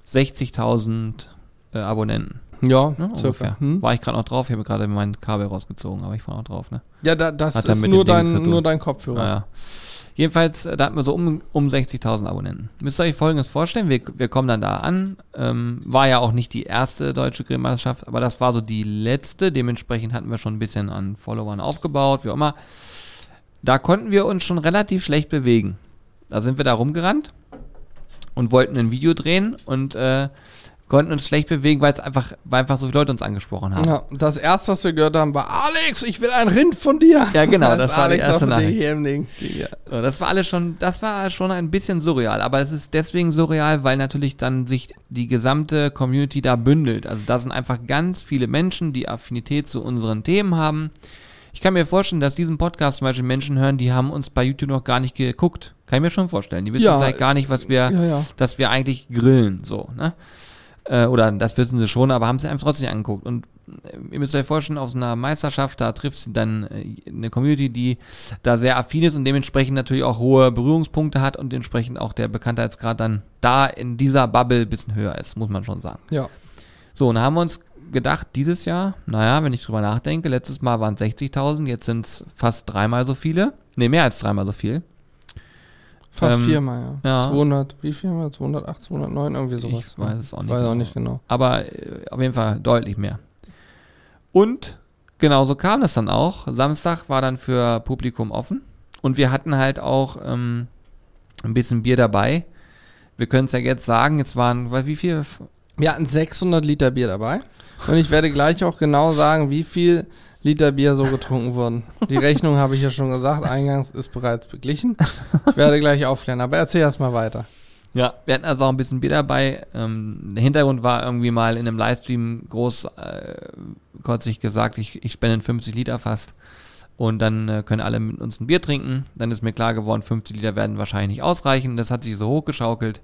60.000 äh, Abonnenten. Ja, Ne, circa. ungefähr. Hm? War ich gerade noch drauf? Ich habe gerade mein Kabel rausgezogen, aber ich war noch drauf, ne? Ja, da, das ist nur dein, nur dein Kopfhörer. Naja. Jedenfalls, äh, da hatten wir so um, um 60.000 Abonnenten. Müsst ihr euch folgendes vorstellen, wir, wir kommen dann da an. Ähm, war ja auch nicht die erste deutsche Grillmeisterschaft, aber das war so die letzte. Dementsprechend hatten wir schon ein bisschen an Followern aufgebaut, wie auch immer. Da konnten wir uns schon relativ schlecht bewegen. Da sind wir da rumgerannt und wollten ein Video drehen und äh, konnten uns schlecht bewegen, weil es einfach, weil einfach so viele Leute uns angesprochen haben. Ja, das erste, was wir gehört haben, war Alex, ich will ein Rind von dir. Ja, genau, das war die Alex erste auf dem Nachricht. DGM-Ding. Ja. So, Das war alles schon, das war schon ein bisschen surreal, aber es ist deswegen surreal, weil natürlich dann sich die gesamte Community da bündelt. Also da sind einfach ganz viele Menschen, die Affinität zu unseren Themen haben. Ich kann mir vorstellen, dass diesen Podcast zum Beispiel Menschen hören, die haben uns bei YouTube noch gar nicht geguckt. Kann ich mir schon vorstellen. Die wissen Ja, vielleicht gar nicht, was wir, Ja, ja. dass wir eigentlich grillen, so, ne? Äh, oder das wissen sie schon, aber haben sie einfach trotzdem nicht angeguckt. Und äh, ihr müsst euch vorstellen, auf so einer Meisterschaft, da trifft sie dann äh, eine Community, die da sehr affin ist und dementsprechend natürlich auch hohe Berührungspunkte hat und entsprechend auch der Bekanntheitsgrad dann da in dieser Bubble ein bisschen höher ist, muss man schon sagen. ja. So, und haben wir uns gedacht, dieses Jahr, naja, wenn ich drüber nachdenke, letztes Mal waren es 60.000, jetzt sind es fast dreimal so viele. Ne, mehr als dreimal so viel. Fast Ähm, viermal, ja. ja. 200, wie viel mal? 208, 209, irgendwie sowas. Ich weiß es auch nicht. Weiß genau. auch nicht genau. Aber äh, auf jeden Fall deutlich mehr. Und genauso kam es dann auch. Samstag war dann für Publikum offen. Und wir hatten halt auch ähm, ein bisschen Bier dabei. Wir können es ja jetzt sagen, jetzt waren, wie viel? Wir hatten 600 Liter Bier dabei. Und ich werde gleich auch genau sagen, wie viel Liter Bier so getrunken wurden. Die Rechnung habe ich ja schon gesagt, eingangs ist bereits beglichen. Ich werde gleich aufklären, aber erzähl erst mal weiter. Ja, wir hatten also auch ein bisschen Bier dabei. Ähm, der Hintergrund war irgendwie mal in einem Livestream groß, äh, kurzig gesagt, ich, ich spende 50 Liter fast. Und dann äh, können alle mit uns ein Bier trinken. Dann ist mir klar geworden, 50 Liter werden wahrscheinlich nicht ausreichen. Das hat sich so hochgeschaukelt.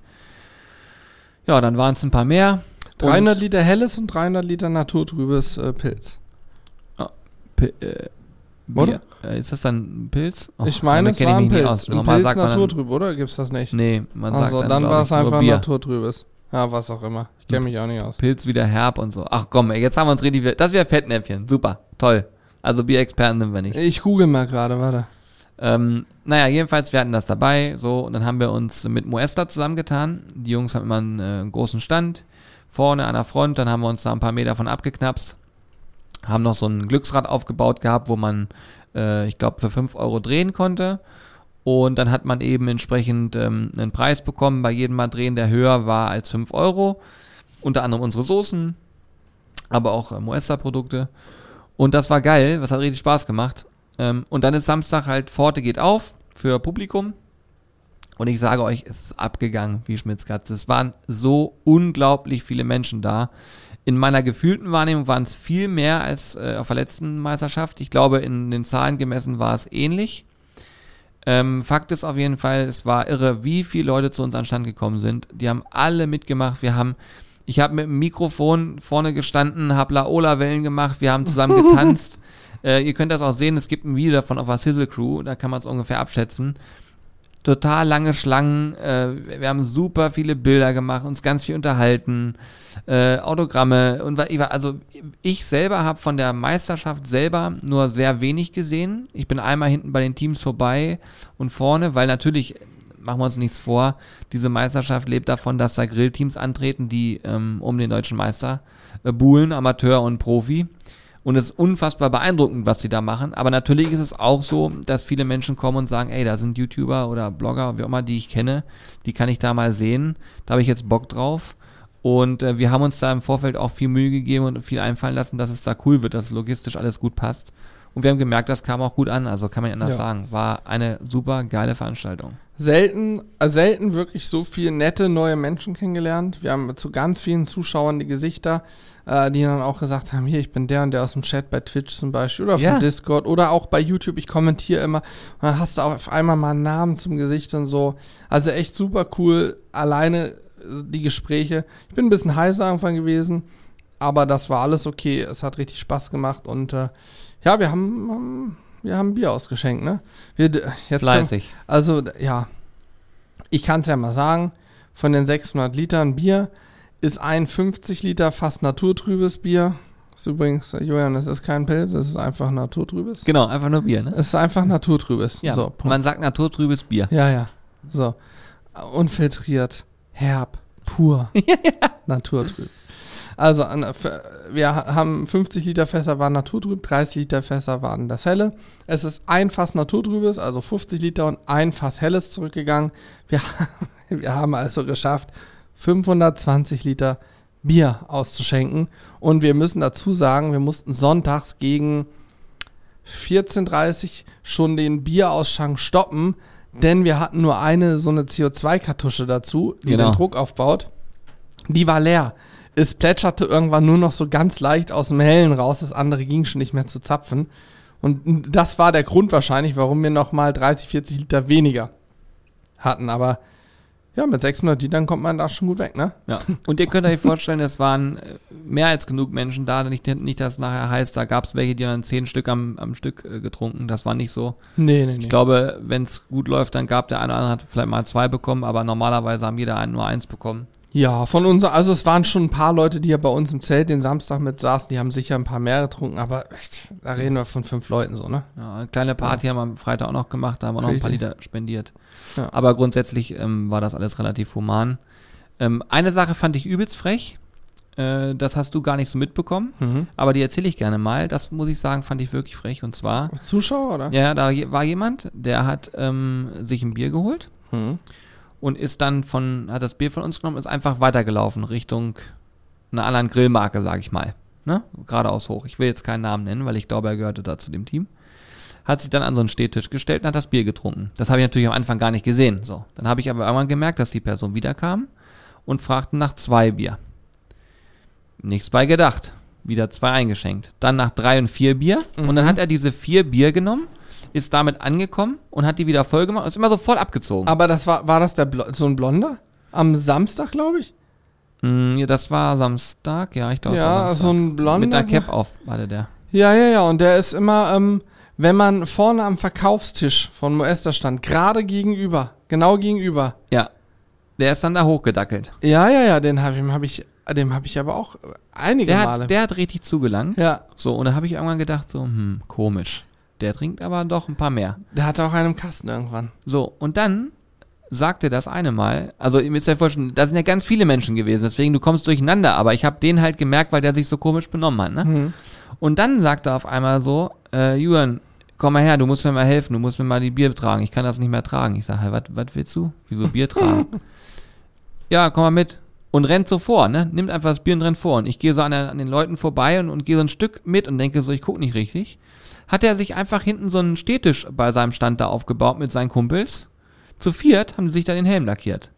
Ja, dann waren es ein paar mehr. 300 Liter helles und 300 Liter naturtrübes äh, Pilz. Pi- äh, Oder? Bier. Äh, ist das dann ein Pilz? Och, ich meine, es war ein Pilz. aus. Ein Pilz naturtrüb, oder? Gibt's das nicht? Nee, man sagt Also dann, dann war es einfach naturtrübes. Ja, was auch immer. Ich kenne mich auch nicht aus. Pilz wieder herb und so. Ach komm, ey, jetzt haben wir uns richtig. Das wäre Fettnäpfchen. Super, toll. Also Bierexperten sind wir nicht. Ich google mal gerade, warte. Ähm, naja, jedenfalls, wir hatten das dabei, so, und dann haben wir uns mit Moesta zusammengetan. Die Jungs haben immer einen, äh, einen großen Stand vorne an der Front, dann haben wir uns da ein paar Meter von abgeknapst, haben noch so ein Glücksrad aufgebaut gehabt, wo man, äh, ich glaube, für 5 Euro drehen konnte. Und dann hat man eben entsprechend ähm, einen Preis bekommen bei jedem Mal drehen, der höher war als 5 Euro. Unter anderem unsere Soßen, aber auch äh, Moesta-Produkte. Und das war geil, was hat richtig Spaß gemacht. Ähm, und dann ist Samstag halt, Pforte geht auf für Publikum. Und ich sage euch, es ist abgegangen wie Schmitzkatze. Es waren so unglaublich viele Menschen da. In meiner gefühlten Wahrnehmung waren es viel mehr als äh, auf der letzten Meisterschaft. Ich glaube, in den Zahlen gemessen war es ähnlich. Ähm, Fakt ist auf jeden Fall, es war irre, wie viele Leute zu uns an Stand gekommen sind. Die haben alle mitgemacht. Wir haben, ich habe mit dem Mikrofon vorne gestanden, habe Laola-Wellen gemacht. Wir haben zusammen getanzt. äh, ihr könnt das auch sehen. Es gibt ein Video davon auf der Sizzle Crew. Da kann man es ungefähr abschätzen total lange Schlangen. Äh, wir haben super viele Bilder gemacht, uns ganz viel unterhalten, äh, Autogramme und also ich selber habe von der Meisterschaft selber nur sehr wenig gesehen. Ich bin einmal hinten bei den Teams vorbei und vorne, weil natürlich machen wir uns nichts vor, diese Meisterschaft lebt davon, dass da Grillteams antreten, die ähm, um den deutschen Meister äh, buhlen, Amateur und Profi. Und es ist unfassbar beeindruckend, was sie da machen. Aber natürlich ist es auch so, dass viele Menschen kommen und sagen, ey, da sind YouTuber oder Blogger, wie auch immer, die ich kenne, die kann ich da mal sehen. Da habe ich jetzt Bock drauf. Und äh, wir haben uns da im Vorfeld auch viel Mühe gegeben und viel einfallen lassen, dass es da cool wird, dass logistisch alles gut passt. Und wir haben gemerkt, das kam auch gut an. Also kann man nicht anders ja. sagen. War eine super geile Veranstaltung. Selten, äh, selten wirklich so viele nette neue Menschen kennengelernt. Wir haben zu ganz vielen Zuschauern die Gesichter äh, die dann auch gesagt haben, hier, ich bin der und der aus dem Chat bei Twitch zum Beispiel oder ja. von Discord oder auch bei YouTube, ich kommentiere immer und dann hast du auf einmal mal einen Namen zum Gesicht und so. Also echt super cool, alleine die Gespräche. Ich bin ein bisschen heißer am Anfang gewesen, aber das war alles okay. Es hat richtig Spaß gemacht und äh, ja, wir haben, wir haben Bier ausgeschenkt, ne? Wir, jetzt Fleißig. Können, also, ja, ich kann es ja mal sagen, von den 600 Litern Bier ist ein 50 Liter fast naturtrübes Bier. Das ist übrigens, Julian, es ist kein Pilz, es ist einfach naturtrübes. Genau, einfach nur Bier, ne? Es ist einfach naturtrübes. Ja, so, man sagt naturtrübes Bier. Ja, ja. So. Unfiltriert, herb, pur, naturtrüb. Also, wir haben 50 Liter Fässer waren naturtrüb, 30 Liter Fässer waren das helle. Es ist ein Fass naturtrübes, also 50 Liter und ein Fass helles zurückgegangen. Wir, wir haben also geschafft, 520 Liter Bier auszuschenken. Und wir müssen dazu sagen, wir mussten sonntags gegen 14.30 Uhr schon den Bierausschank stoppen, denn wir hatten nur eine so eine CO2-Kartusche dazu, die genau. den Druck aufbaut. Die war leer. Es plätscherte irgendwann nur noch so ganz leicht aus dem Hellen raus, das andere ging schon nicht mehr zu zapfen. Und das war der Grund wahrscheinlich, warum wir nochmal 30, 40 Liter weniger hatten. Aber ja, mit 600 Litern kommt man da schon gut weg, ne? Ja. Und ihr könnt euch vorstellen, es waren äh, mehr als genug Menschen da. Nicht, nicht dass es nachher heißt, da gab es welche, die haben zehn Stück am, am Stück äh, getrunken. Das war nicht so. Nee, nee, nee. Ich glaube, wenn es gut läuft, dann gab der eine oder andere hat vielleicht mal zwei bekommen, aber normalerweise haben jeder einen, nur eins bekommen. Ja, von uns, also es waren schon ein paar Leute, die ja bei uns im Zelt den Samstag mit saßen, die haben sicher ein paar mehr getrunken, aber da reden wir von fünf Leuten so, ne? Ja, eine kleine Party ja. haben wir am Freitag auch noch gemacht, da haben wir noch ein paar Liter spendiert. Ja. Aber grundsätzlich ähm, war das alles relativ human. Ähm, eine Sache fand ich übelst frech, äh, das hast du gar nicht so mitbekommen, mhm. aber die erzähle ich gerne mal. Das muss ich sagen, fand ich wirklich frech und zwar. Zuschauer, oder? Ja, da war jemand, der hat ähm, sich ein Bier geholt. Mhm und ist dann von, hat das Bier von uns genommen, ist einfach weitergelaufen Richtung einer anderen Grillmarke, sag ich mal. Ne? Geradeaus hoch. Ich will jetzt keinen Namen nennen, weil ich glaube, er gehörte da zu dem Team. Hat sich dann an so einen Stehtisch gestellt und hat das Bier getrunken. Das habe ich natürlich am Anfang gar nicht gesehen. So. Dann habe ich aber irgendwann gemerkt, dass die Person wiederkam und fragte nach zwei Bier. Nichts bei gedacht. Wieder zwei eingeschenkt. Dann nach drei und vier Bier. Mhm. Und dann mhm. hat er diese vier Bier genommen ist damit angekommen und hat die wieder voll gemacht und ist immer so voll abgezogen. Aber das war, war das der Blo so ein Blonder? Am Samstag, glaube ich? Mm, ja, das war Samstag, ja, ich glaube. Ja, so ein Blonder. Mit der Cap auf, hatte der. Ja, ja, ja, und der ist immer, ähm, wenn man vorne am Verkaufstisch von Moester stand, gerade gegenüber, genau gegenüber. Ja. Der ist dann da hochgedackelt. Ja, ja, ja, den habe hab ich, dem habe ich aber auch einige der Male. Hat, der hat richtig zugelangt. Ja. So, und da habe ich irgendwann gedacht, so, hm, komisch. Der trinkt aber doch ein paar mehr. Der hatte auch einen im Kasten irgendwann. So, und dann sagte das eine Mal, also ihr müsst euch vorstellen, da sind ja ganz viele Menschen gewesen, deswegen du kommst durcheinander, aber ich habe den halt gemerkt, weil der sich so komisch benommen hat. Ne? Mhm. Und dann sagte er auf einmal so, äh, Julian, komm mal her, du musst mir mal helfen, du musst mir mal die Bier tragen, ich kann das nicht mehr tragen. Ich sage, hey, was willst du? Wieso Bier tragen? ja, komm mal mit. Und rennt so vor, ne? Nimmt einfach das Bier und rennt vor. Und ich gehe so an, der, an den Leuten vorbei und, und gehe so ein Stück mit und denke so, ich gucke nicht richtig. Hat er sich einfach hinten so einen Stehtisch bei seinem Stand da aufgebaut mit seinen Kumpels. Zu viert haben sie sich da den Helm lackiert.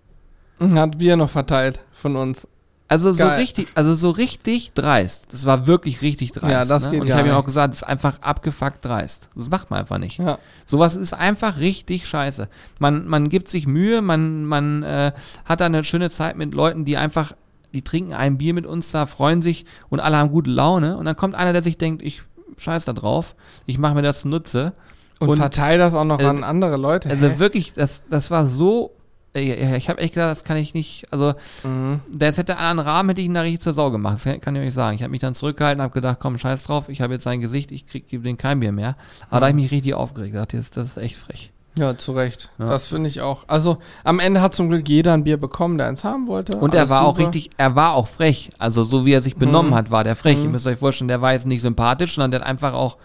Und Hat Bier noch verteilt von uns. Also so Geil. richtig, also so richtig dreist. Das war wirklich richtig dreist. Ja, das ne? geht Und ich habe ihm auch gesagt, das ist einfach abgefuckt dreist. Das macht man einfach nicht. Ja. Sowas ist einfach richtig scheiße. Man, man gibt sich Mühe, man, man äh, hat da eine schöne Zeit mit Leuten, die einfach, die trinken ein Bier mit uns da, freuen sich und alle haben gute Laune. Und dann kommt einer, der sich denkt, ich scheiß da drauf, ich mache mir das zunutze. Und, Und, verteil das auch noch äh, an andere Leute. Also Hä? wirklich, das, das war so. Äh, Ich habe echt gedacht, das kann ich nicht. Also, Mhm. das hätte einen anderen Rahmen, hätte ich ihn da richtig zur Sau gemacht. Das kann- ich euch sagen. Ich habe mich dann zurückgehalten, habe gedacht, komm, scheiß drauf, ich habe jetzt sein Gesicht, ich krieg gebe den kein Bier mehr. Aber da habe ich mich richtig aufgeregt. Dachte, das, das ist echt frech. Ja, zu Recht. Ja. Das finde ich auch. Also am Ende hat zum Glück jeder ein Bier bekommen, der eins haben wollte. Und er war auch super. richtig, er war auch frech. Also so wie er sich benommen Mhm. hat, war der frech. Ihr Mhm. müsst euch vorstellen, der war jetzt nicht sympathisch, sondern der hat einfach auch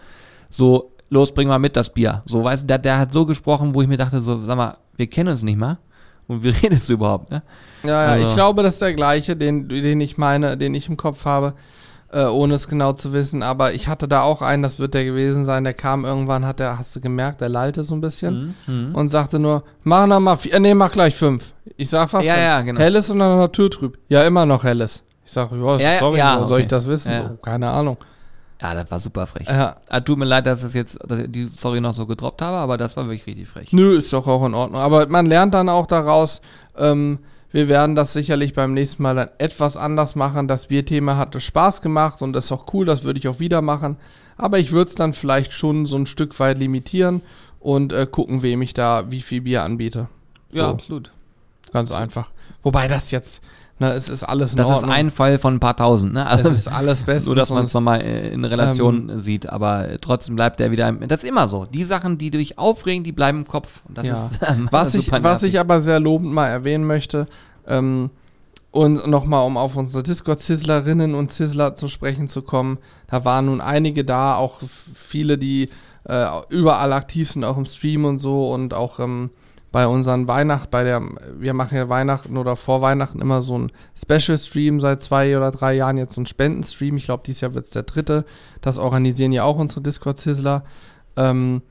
so, los, bring mal mit das Bier. So, weißt du, der, der hat so gesprochen, wo ich mir dachte, so, sag mal, wir kennen uns nicht mal. Und wie redest du überhaupt, ne? Ja, ja Also- ich glaube, das ist der gleiche, den, den ich meine, den ich im Kopf habe, äh, ohne es genau zu wissen. Aber ich hatte da auch einen, das wird der gewesen sein, der kam irgendwann, hat der, hast du gemerkt, der lallte so ein bisschen Mhm. und sagte nur, mach noch mal vier, äh, nee, mach gleich fünf. Ich sag was Ja, denn? ja, genau. Helles oder naturtrüb? Ja, immer noch helles. Ich sag, ja, Ja, ja, sorry, ja, woher soll ich okay. das wissen? So, keine Ahnung. Ja, das war super frech. Ja, Ah, tut mir leid, dass ich jetzt dass ich die Story noch so gedroppt habe, aber das war wirklich richtig frech. Nö, ist doch auch in Ordnung. Aber man lernt dann auch daraus, ähm, wir werden das sicherlich beim nächsten Mal dann etwas anders machen. Das Bierthema hatte Spaß gemacht und das ist auch cool, das würde ich auch wieder machen. Aber ich würde es dann vielleicht schon so ein Stück weit limitieren und äh, gucken, wem ich da wie viel Bier anbiete. Ja, So. absolut. Ganz einfach. Wobei das jetzt, ne, es ist alles in Das ist Ordnung. ein Fall von ein paar tausend, ne? es Also, ist alles bestens. nur, dass man es nochmal äh, in Relation sieht, aber trotzdem bleibt der wieder. im- Das ist immer so. Die Sachen, die dich aufregen, die bleiben im Kopf. Und das Ja. ist ähm, Was ich, was ich aber sehr lobend mal erwähnen möchte, ähm, und nochmal, um auf unsere Discord-Sizzlerinnen und Sizzler zu sprechen zu kommen, da waren nun einige da, auch viele, die äh, überall aktiv sind, auch im Stream und so und auch ähm, bei unseren Weihnachten, bei der, wir machen ja Weihnachten oder vor Weihnachten immer so ein Special-Stream seit zwei oder drei Jahren, jetzt so ein Spendenstream, ich glaube, dieses Jahr wird es der dritte, das organisieren ja auch unsere Discord-Sizzler. Ähm,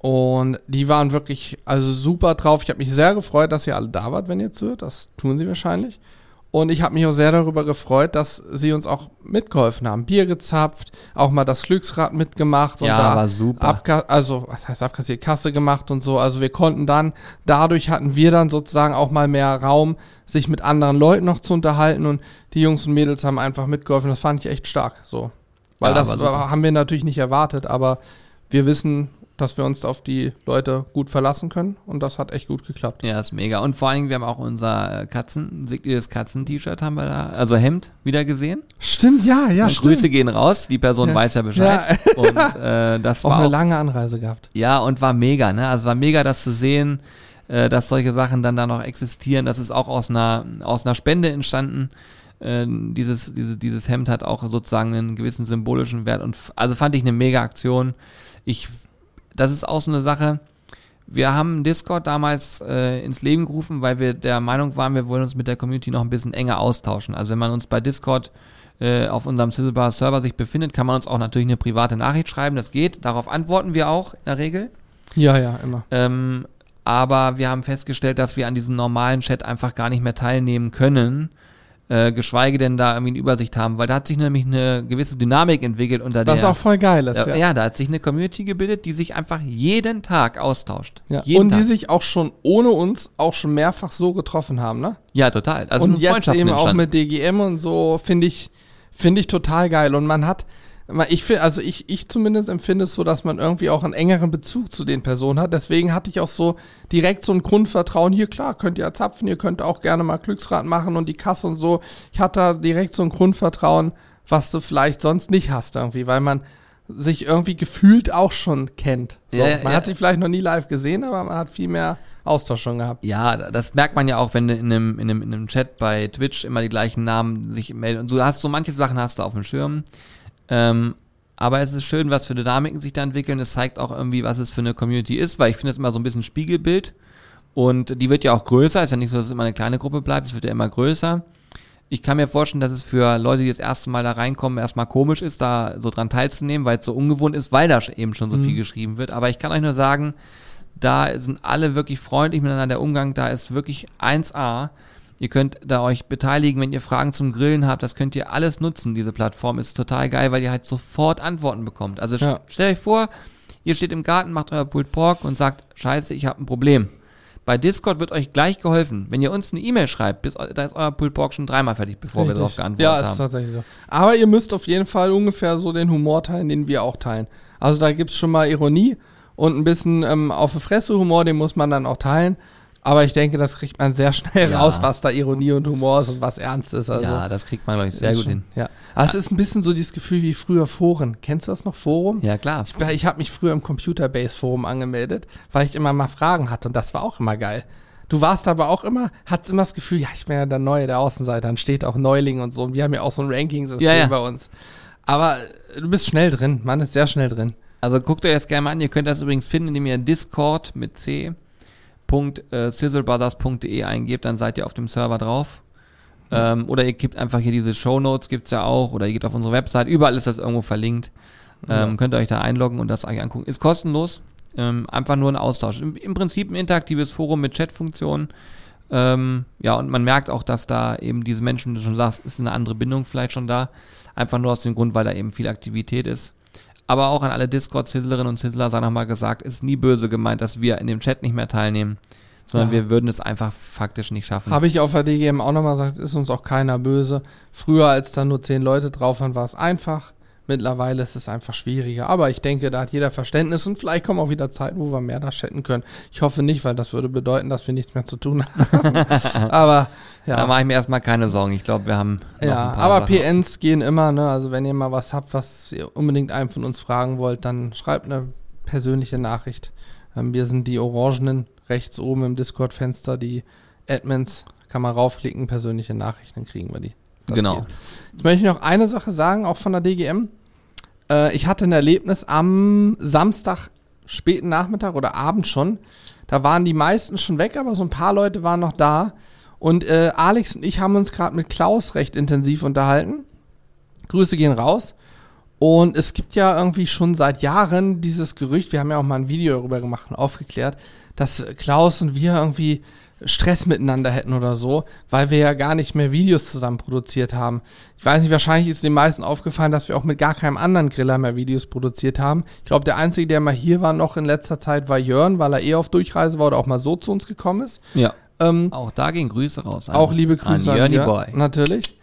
und die waren wirklich also super drauf. Ich habe mich sehr gefreut, dass ihr alle da wart, wenn ihr zuhört. Das tun sie wahrscheinlich. Und ich habe mich auch sehr darüber gefreut, dass sie uns auch mitgeholfen haben. Bier gezapft, auch mal das Glücksrad mitgemacht und Ja, da war super. Abka also, was heißt abkassiert, Kasse gemacht und so. Also wir konnten dann, dadurch hatten wir dann sozusagen auch mal mehr Raum, sich mit anderen Leuten noch zu unterhalten und die Jungs und Mädels haben einfach mitgeholfen. Das fand ich echt stark, so. Weil Ja, das haben wir natürlich nicht erwartet, aber wir wissen, dass wir uns auf die Leute gut verlassen können und das hat echt gut geklappt. Ja, ist mega. Und vor allen Dingen, wir haben auch unser äh, Katzen, signiertes Katzen-T-Shirt haben wir da, also Hemd wieder gesehen. Stimmt, ja, ja, Und Grüße gehen raus, die Person Ja. weiß ja Bescheid. Und äh, das Auch war eine auch, lange Anreise gehabt. ja, und war mega, ne? Also war mega, das zu sehen, äh, dass solche Sachen dann da noch existieren. Das ist auch aus einer, aus einer Spende entstanden. Äh, dieses, diese, dieses Hemd hat auch sozusagen einen gewissen symbolischen Wert und also fand ich eine mega Aktion. Ich, das ist auch so eine Sache. Wir haben Discord damals äh, ins Leben gerufen, weil wir der Meinung waren, wir wollen uns mit der Community noch ein bisschen enger austauschen. Also wenn man uns bei Discord äh, auf unserem Sizzlebar Server sich befindet, kann man uns auch natürlich eine private Nachricht schreiben. Das geht. Darauf antworten wir auch in der Regel. Ja, ja, immer. Ähm, aber wir haben festgestellt, dass wir an diesem normalen Chat einfach gar nicht mehr teilnehmen können, äh, geschweige denn da irgendwie eine Übersicht haben, weil da hat sich nämlich eine gewisse Dynamik entwickelt unter Das der. auch voll geil ist, ja, ja. ja, da hat sich eine Community gebildet, die sich einfach jeden Tag austauscht. Ja. Jeden Und die Tag. sich auch schon ohne uns auch schon mehrfach so getroffen haben, ne? ja, total. Also und jetzt eben auch entstanden. mit DGM und so finde ich finde ich total geil und man hat ich finde also ich ich zumindest empfinde es so, dass man irgendwie auch einen engeren Bezug zu den Personen hat. Deswegen hatte ich auch so direkt so ein Grundvertrauen hier klar, könnt ihr zapfen, ihr könnt auch gerne mal Glücksrad machen und die Kasse und so. Ich hatte da direkt so ein Grundvertrauen, was du vielleicht sonst nicht hast irgendwie, weil man sich irgendwie gefühlt auch schon kennt. So, Ja, ja, man ja. hat sich vielleicht noch nie live gesehen, aber man hat viel mehr Austausch schon gehabt. Ja, das merkt man ja auch, wenn du in einem, in einem, in einem Chat bei Twitch immer die gleichen Namen sich melden. Und du hast so manche Sachen hast du auf dem Schirm. Ähm, aber es ist schön, was für Dynamiken sich da entwickeln. Es zeigt auch irgendwie, was es für eine Community ist, weil ich finde es immer so ein bisschen Spiegelbild. Und die wird ja auch größer. Ist ja nicht so, dass es immer eine kleine Gruppe bleibt. Es wird ja immer größer. Ich kann mir vorstellen, dass es für Leute, die das erste Mal da reinkommen, erstmal komisch ist, da so dran teilzunehmen, weil es so ungewohnt ist, weil da eben schon so viel geschrieben wird. Aber ich kann euch nur sagen, da sind alle wirklich freundlich miteinander. Der Umgang da ist wirklich 1A. Ihr könnt da euch beteiligen, wenn ihr Fragen zum Grillen habt. Das könnt ihr alles nutzen. Diese Plattform ist total geil, weil ihr halt sofort Antworten bekommt. Also Ja. stellt euch vor, ihr steht im Garten, macht euer Pulled Pork und sagt, scheiße, ich habe ein Problem. Bei Discord wird euch gleich geholfen. Wenn ihr uns eine E-Mail schreibt, bis, da ist euer Pulled Pork schon dreimal fertig, bevor wir Richtig. darauf geantwortet Ja, ist haben. tatsächlich so. Aber ihr müsst auf jeden Fall ungefähr so den Humor teilen, den wir auch teilen. Also da gibt es schon mal Ironie und ein bisschen ähm, auf die Fresse Humor, den muss man dann auch teilen. Aber ich denke, das kriegt man sehr schnell Ja. raus, was da Ironie und Humor ist und was ernst ist. Also, ja, das kriegt man, glaube ich, sehr gut schon- hin. Ja. Aber es ist ein bisschen so dieses Gefühl wie früher Foren. Kennst du das noch, Forum? Ja, klar. Ich, ich habe mich früher im Computerbase-Forum angemeldet, weil ich immer mal Fragen hatte und das war auch immer geil. Du warst aber auch immer, hattest immer das Gefühl, ja, ich bin ja der Neue, der Außenseiter, dann steht auch Neuling und so. Und wir haben ja auch so ein Ranking-System Ja, ja. bei uns. Aber äh, du bist schnell drin, man ist sehr schnell drin. Also guckt euch das gerne mal an. Ihr könnt das übrigens finden, indem ihr Discord mit c. äh, sizzlebrothers.de eingebt, dann seid ihr auf dem Server drauf. Ähm, oder ihr gebt einfach hier diese Show Notes, gibt es ja auch, oder ihr geht auf unsere Website, überall ist das irgendwo verlinkt. Ähm, Ja. Könnt ihr euch da einloggen und das euch angucken. Ist kostenlos, ähm, einfach nur ein Austausch. Im, Im Prinzip ein interaktives Forum mit Chatfunktionen. Ähm, ja, und man merkt auch, dass da eben diese Menschen, wie du schon sagst, ist eine andere Bindung vielleicht schon da. Einfach nur aus dem Grund, weil da eben viel Aktivität ist. Aber auch an alle Discord-Sizzlerinnen und Sizzler sei nochmal gesagt, ist nie böse gemeint, dass wir in dem Chat nicht mehr teilnehmen, sondern Ja. wir würden es einfach faktisch nicht schaffen. Habe ich auf der DGM auch nochmal gesagt, ist uns auch keiner böse. Früher, als da nur zehn Leute drauf waren, war es einfach. Mittlerweile ist es einfach schwieriger. Aber ich denke, da hat jeder Verständnis und vielleicht kommen auch wieder Zeiten, wo wir mehr da chatten können. Ich hoffe nicht, weil das würde bedeuten, dass wir nichts mehr zu tun haben. aber Da ja. mache ich mir erstmal keine Sorgen. Ich glaube, wir haben Ja, aber Sachen. PNs gehen immer, ne? Also wenn ihr mal was habt, was ihr unbedingt einem von uns fragen wollt, dann schreibt eine persönliche Nachricht. Ähm, wir sind die Orangenen rechts oben im Discord-Fenster, die Admins, kann man raufklicken, persönliche Nachrichten, dann kriegen wir die. Das Genau. geht. Jetzt möchte ich noch eine Sache sagen, auch von der DGM. Äh, ich hatte ein Erlebnis am Samstag, späten Nachmittag oder Abend schon. Da waren die meisten schon weg, aber so ein paar Leute waren noch da. Und äh, Alex und ich haben uns gerade mit Klaus recht intensiv unterhalten. Grüße gehen raus. Und es gibt ja irgendwie schon seit Jahren dieses Gerücht, wir haben ja auch mal ein Video darüber gemacht und aufgeklärt, dass Klaus und wir irgendwie Stress miteinander hätten oder so, weil wir ja gar nicht mehr Videos zusammen produziert haben. Ich weiß nicht, wahrscheinlich ist den meisten aufgefallen, dass wir auch mit gar keinem anderen Griller mehr Videos produziert haben. Ich glaube, der Einzige, der mal hier war noch in letzter Zeit, war Jörn, weil er eh auf Durchreise war oder auch mal so zu uns gekommen ist. Ja. Ähm, Auch da gehen Grüße raus. an- auch liebe Grüße an Jörny Jörn, Boy. Natürlich.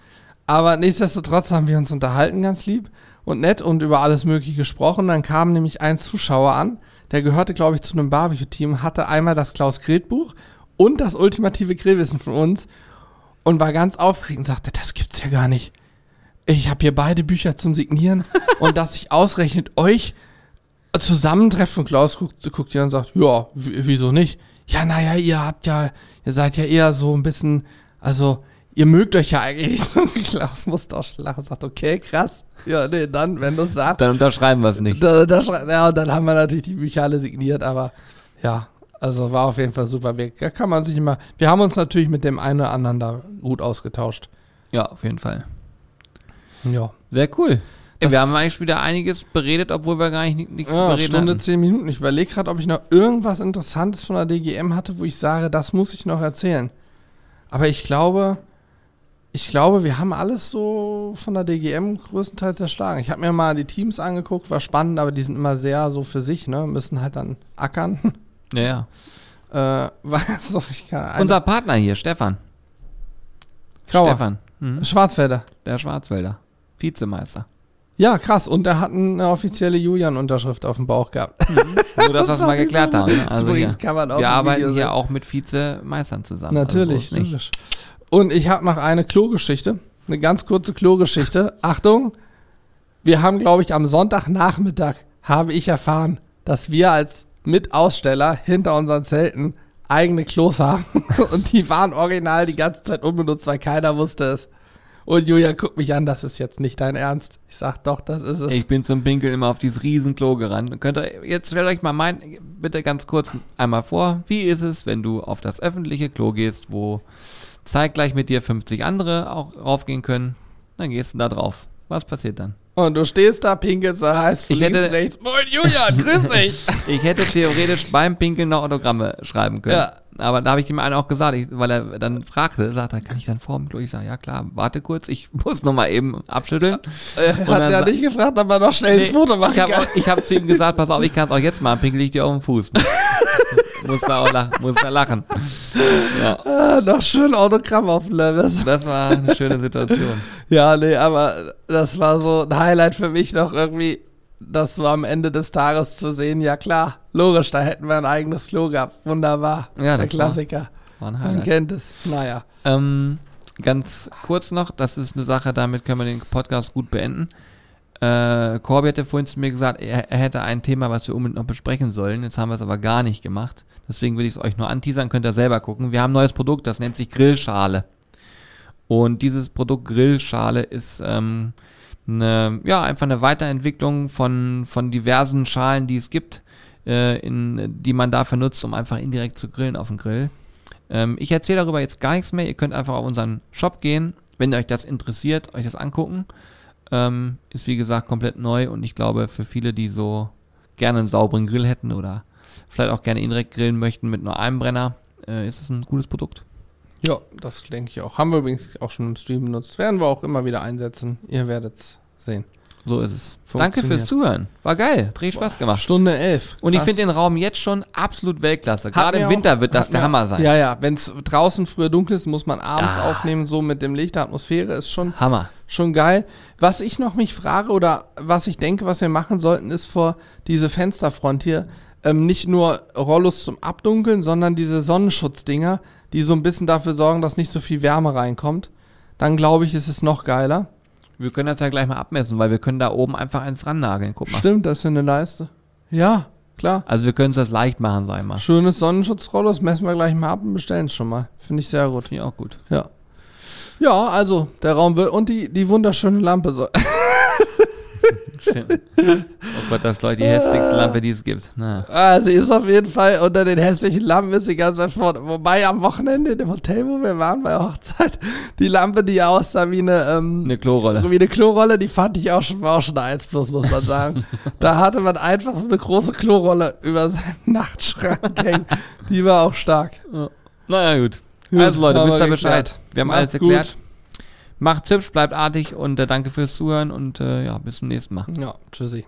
Aber nichtsdestotrotz haben wir uns unterhalten, ganz lieb und nett und über alles Mögliche gesprochen. Dann kam nämlich ein Zuschauer an, der gehörte, glaube ich, zu einem Barbecue-Team, hatte einmal das Klaus Gret Buch und das ultimative Grillwissen von uns und war ganz aufgeregt und sagte, das gibt's ja gar nicht. Ich habe hier beide Bücher zum Signieren und dass ich ausrechnet euch zusammentreffen. Klaus guckt, guckt hier und sagt, ja, wieso nicht? Ja, naja, ihr habt ja, ihr seid ja eher so ein bisschen, also, ihr mögt euch ja eigentlich. Klaus muss doch lachen, sagt, okay, krass. Ja, nee, dann, wenn du es sagst. Dann unterschreiben wir es nicht. Da, da, ja, und dann haben wir natürlich die Bücher alle signiert, aber ja, also war auf jeden Fall super. Wir, da kann man sich immer, wir haben uns natürlich mit dem einen oder anderen da gut ausgetauscht. Ja, auf jeden Fall. Ja. Sehr cool. Das- wir haben eigentlich wieder einiges beredet, obwohl wir gar nicht ni- nichts Ja, bereden Stunde, hatten. zehn Minuten. Ich überlege gerade, ob ich noch irgendwas Interessantes von der DGM hatte, wo ich sage, das muss ich noch erzählen. Aber ich glaube, ich glaube, wir haben alles so von der DGM größtenteils erschlagen. Ich habe mir mal die Teams angeguckt, war spannend, aber die sind immer sehr so für sich, ne? Müssen halt dann ackern. Ja, ja. äh, was kann. Unser Partner hier, Stefan. Grauer. Stefan. Mhm. Schwarzwälder. Der Schwarzwälder. Vizemeister. Ja, krass. Und er hat eine offizielle Julian-Unterschrift auf dem Bauch gehabt. Nur das, was wir mal fand ich geklärt haben. Ne? Das Also auch Wir arbeiten hier sehen. auch mit Vizemeistern zusammen. Natürlich, Also so. Und ich habe noch eine Klogeschichte. Eine ganz kurze Klogeschichte. Achtung. wir haben, glaube ich, am Sonntagnachmittag habe ich erfahren, dass wir als Mitaussteller hinter unseren Zelten eigene Klos haben. Und die waren original die ganze Zeit unbenutzt, weil keiner wusste es. Und Julia guckt mich an, das ist jetzt nicht dein Ernst. Ich sag doch, das ist es. Ich bin zum Pinkeln immer auf dieses riesen Klo gerannt. Könnt ihr, jetzt stellt euch mal mein, bitte ganz kurz einmal vor, wie ist es, wenn du auf das öffentliche Klo gehst, wo zeitgleich mit dir 50 andere auch raufgehen können? Dann gehst du da drauf. Was passiert dann? Und du stehst da, pinkelst so heiß, Ich hätte- rechts. Moin Julian, grüß dich. Ich hätte theoretisch beim Pinkeln noch Autogramme schreiben können. Ja. Aber da habe ich dem einen auch gesagt, ich, weil er dann fragte, sagt er, kann ich dann vor dem Klo? Ich sage, ja klar, warte kurz, ich muss noch mal eben abschütteln. Äh, hat er sa- nicht gefragt, ob er noch schnell ein Nee, Foto machen ich habe kann. hab zu ihm gesagt, pass auf, ich kann es auch jetzt machen, pinkel ich dir auf den Fuß. muss da auch lachen, muss da lachen. Ja, Ah, noch schön Autogramm auf dem Levis. das war eine schöne Situation. Ja, nee, aber das war so ein Highlight für mich noch irgendwie, das so am Ende des Tages zu sehen. Ja klar, logisch, da hätten wir ein eigenes Klo gehabt. Wunderbar. Ja, Der war- Klassiker. War ein Man kennt es. Naja. Ähm, ganz kurz noch, das ist eine Sache, damit können wir den Podcast gut beenden. Äh, Corby hatte vorhin zu mir gesagt, er, er hätte ein Thema, was wir unbedingt noch besprechen sollen. Jetzt haben wir es aber gar nicht gemacht. Deswegen will ich es euch nur anteasern, könnt ihr selber gucken. Wir haben ein neues Produkt, das nennt sich Grillschale. Und dieses Produkt Grillschale ist ähm, eine, ja, einfach eine Weiterentwicklung von, von diversen Schalen, die es gibt, äh, in, die man dafür nutzt, um einfach indirekt zu grillen auf dem Grill. Ähm, ich erzähle darüber jetzt gar nichts mehr. Ihr könnt einfach auf unseren Shop gehen, wenn euch das interessiert, euch das angucken. Ähm, ist wie gesagt komplett neu und ich glaube für viele, die so gerne einen sauberen Grill hätten oder vielleicht auch gerne indirekt grillen möchten mit nur einem Brenner, äh, ist das ein gutes Produkt. Ja, das denke ich auch. Haben wir übrigens auch schon im Stream benutzt. Werden wir auch immer wieder einsetzen. Ihr werdet es sehen. So ist es. Danke fürs Zuhören. War geil. Hat richtig Spaß gemacht. Stunde elf. Und ich finde den Raum jetzt schon absolut Weltklasse. Hat Gerade im Winter auch- wird das der mir- Hammer sein. Ja, ja. Wenn es draußen früher dunkel ist, muss man abends Ah. aufnehmen, so mit dem Licht der Atmosphäre. Ist schon Hammer. schon geil. Was ich noch mich frage oder was ich denke, was wir machen sollten, ist vor diese Fensterfront hier ähm, nicht nur Rollos zum Abdunkeln, sondern diese Sonnenschutzdinger, die so ein bisschen dafür sorgen, dass nicht so viel Wärme reinkommt. Dann glaube ich, ist es noch geiler. Wir können das ja gleich mal abmessen, weil wir können da oben einfach eins rannageln. Guck mal. Stimmt, das ist eine Leiste. Ja, klar. Also wir können es das leicht machen, sag ich mal. Schönes Sonnenschutzrollo, das messen wir gleich mal ab und bestellen es schon mal. Finde ich sehr gut. Finde ich auch gut. Ja. Ja, also der Raum wird und die, die wunderschöne Lampe soll. Stimmt. oh Gott, das ist Leute die hässlichste Lampe, die es gibt. Na. Sie ist auf jeden Fall unter den hässlichen Lampen ist sie ganz weit vorne. Wobei am Wochenende in dem Hotel, wo wir waren bei der Hochzeit, die Lampe, die aussah wie eine, ähm, Eine Klorolle. wie eine Klorolle, die fand ich auch schon, war auch schon eine 1 plus, muss man sagen. da hatte man einfach so eine große Klorolle über seinen Nachtschrank hängen. Die war auch stark. Naja, gut. Gut, Also Leute, wisst wir ihr Bescheid. Wir haben Macht's alles erklärt. Macht's hübsch, bleibt artig und äh, danke fürs Zuhören und äh, ja, bis zum nächsten Mal. Ja, tschüssi.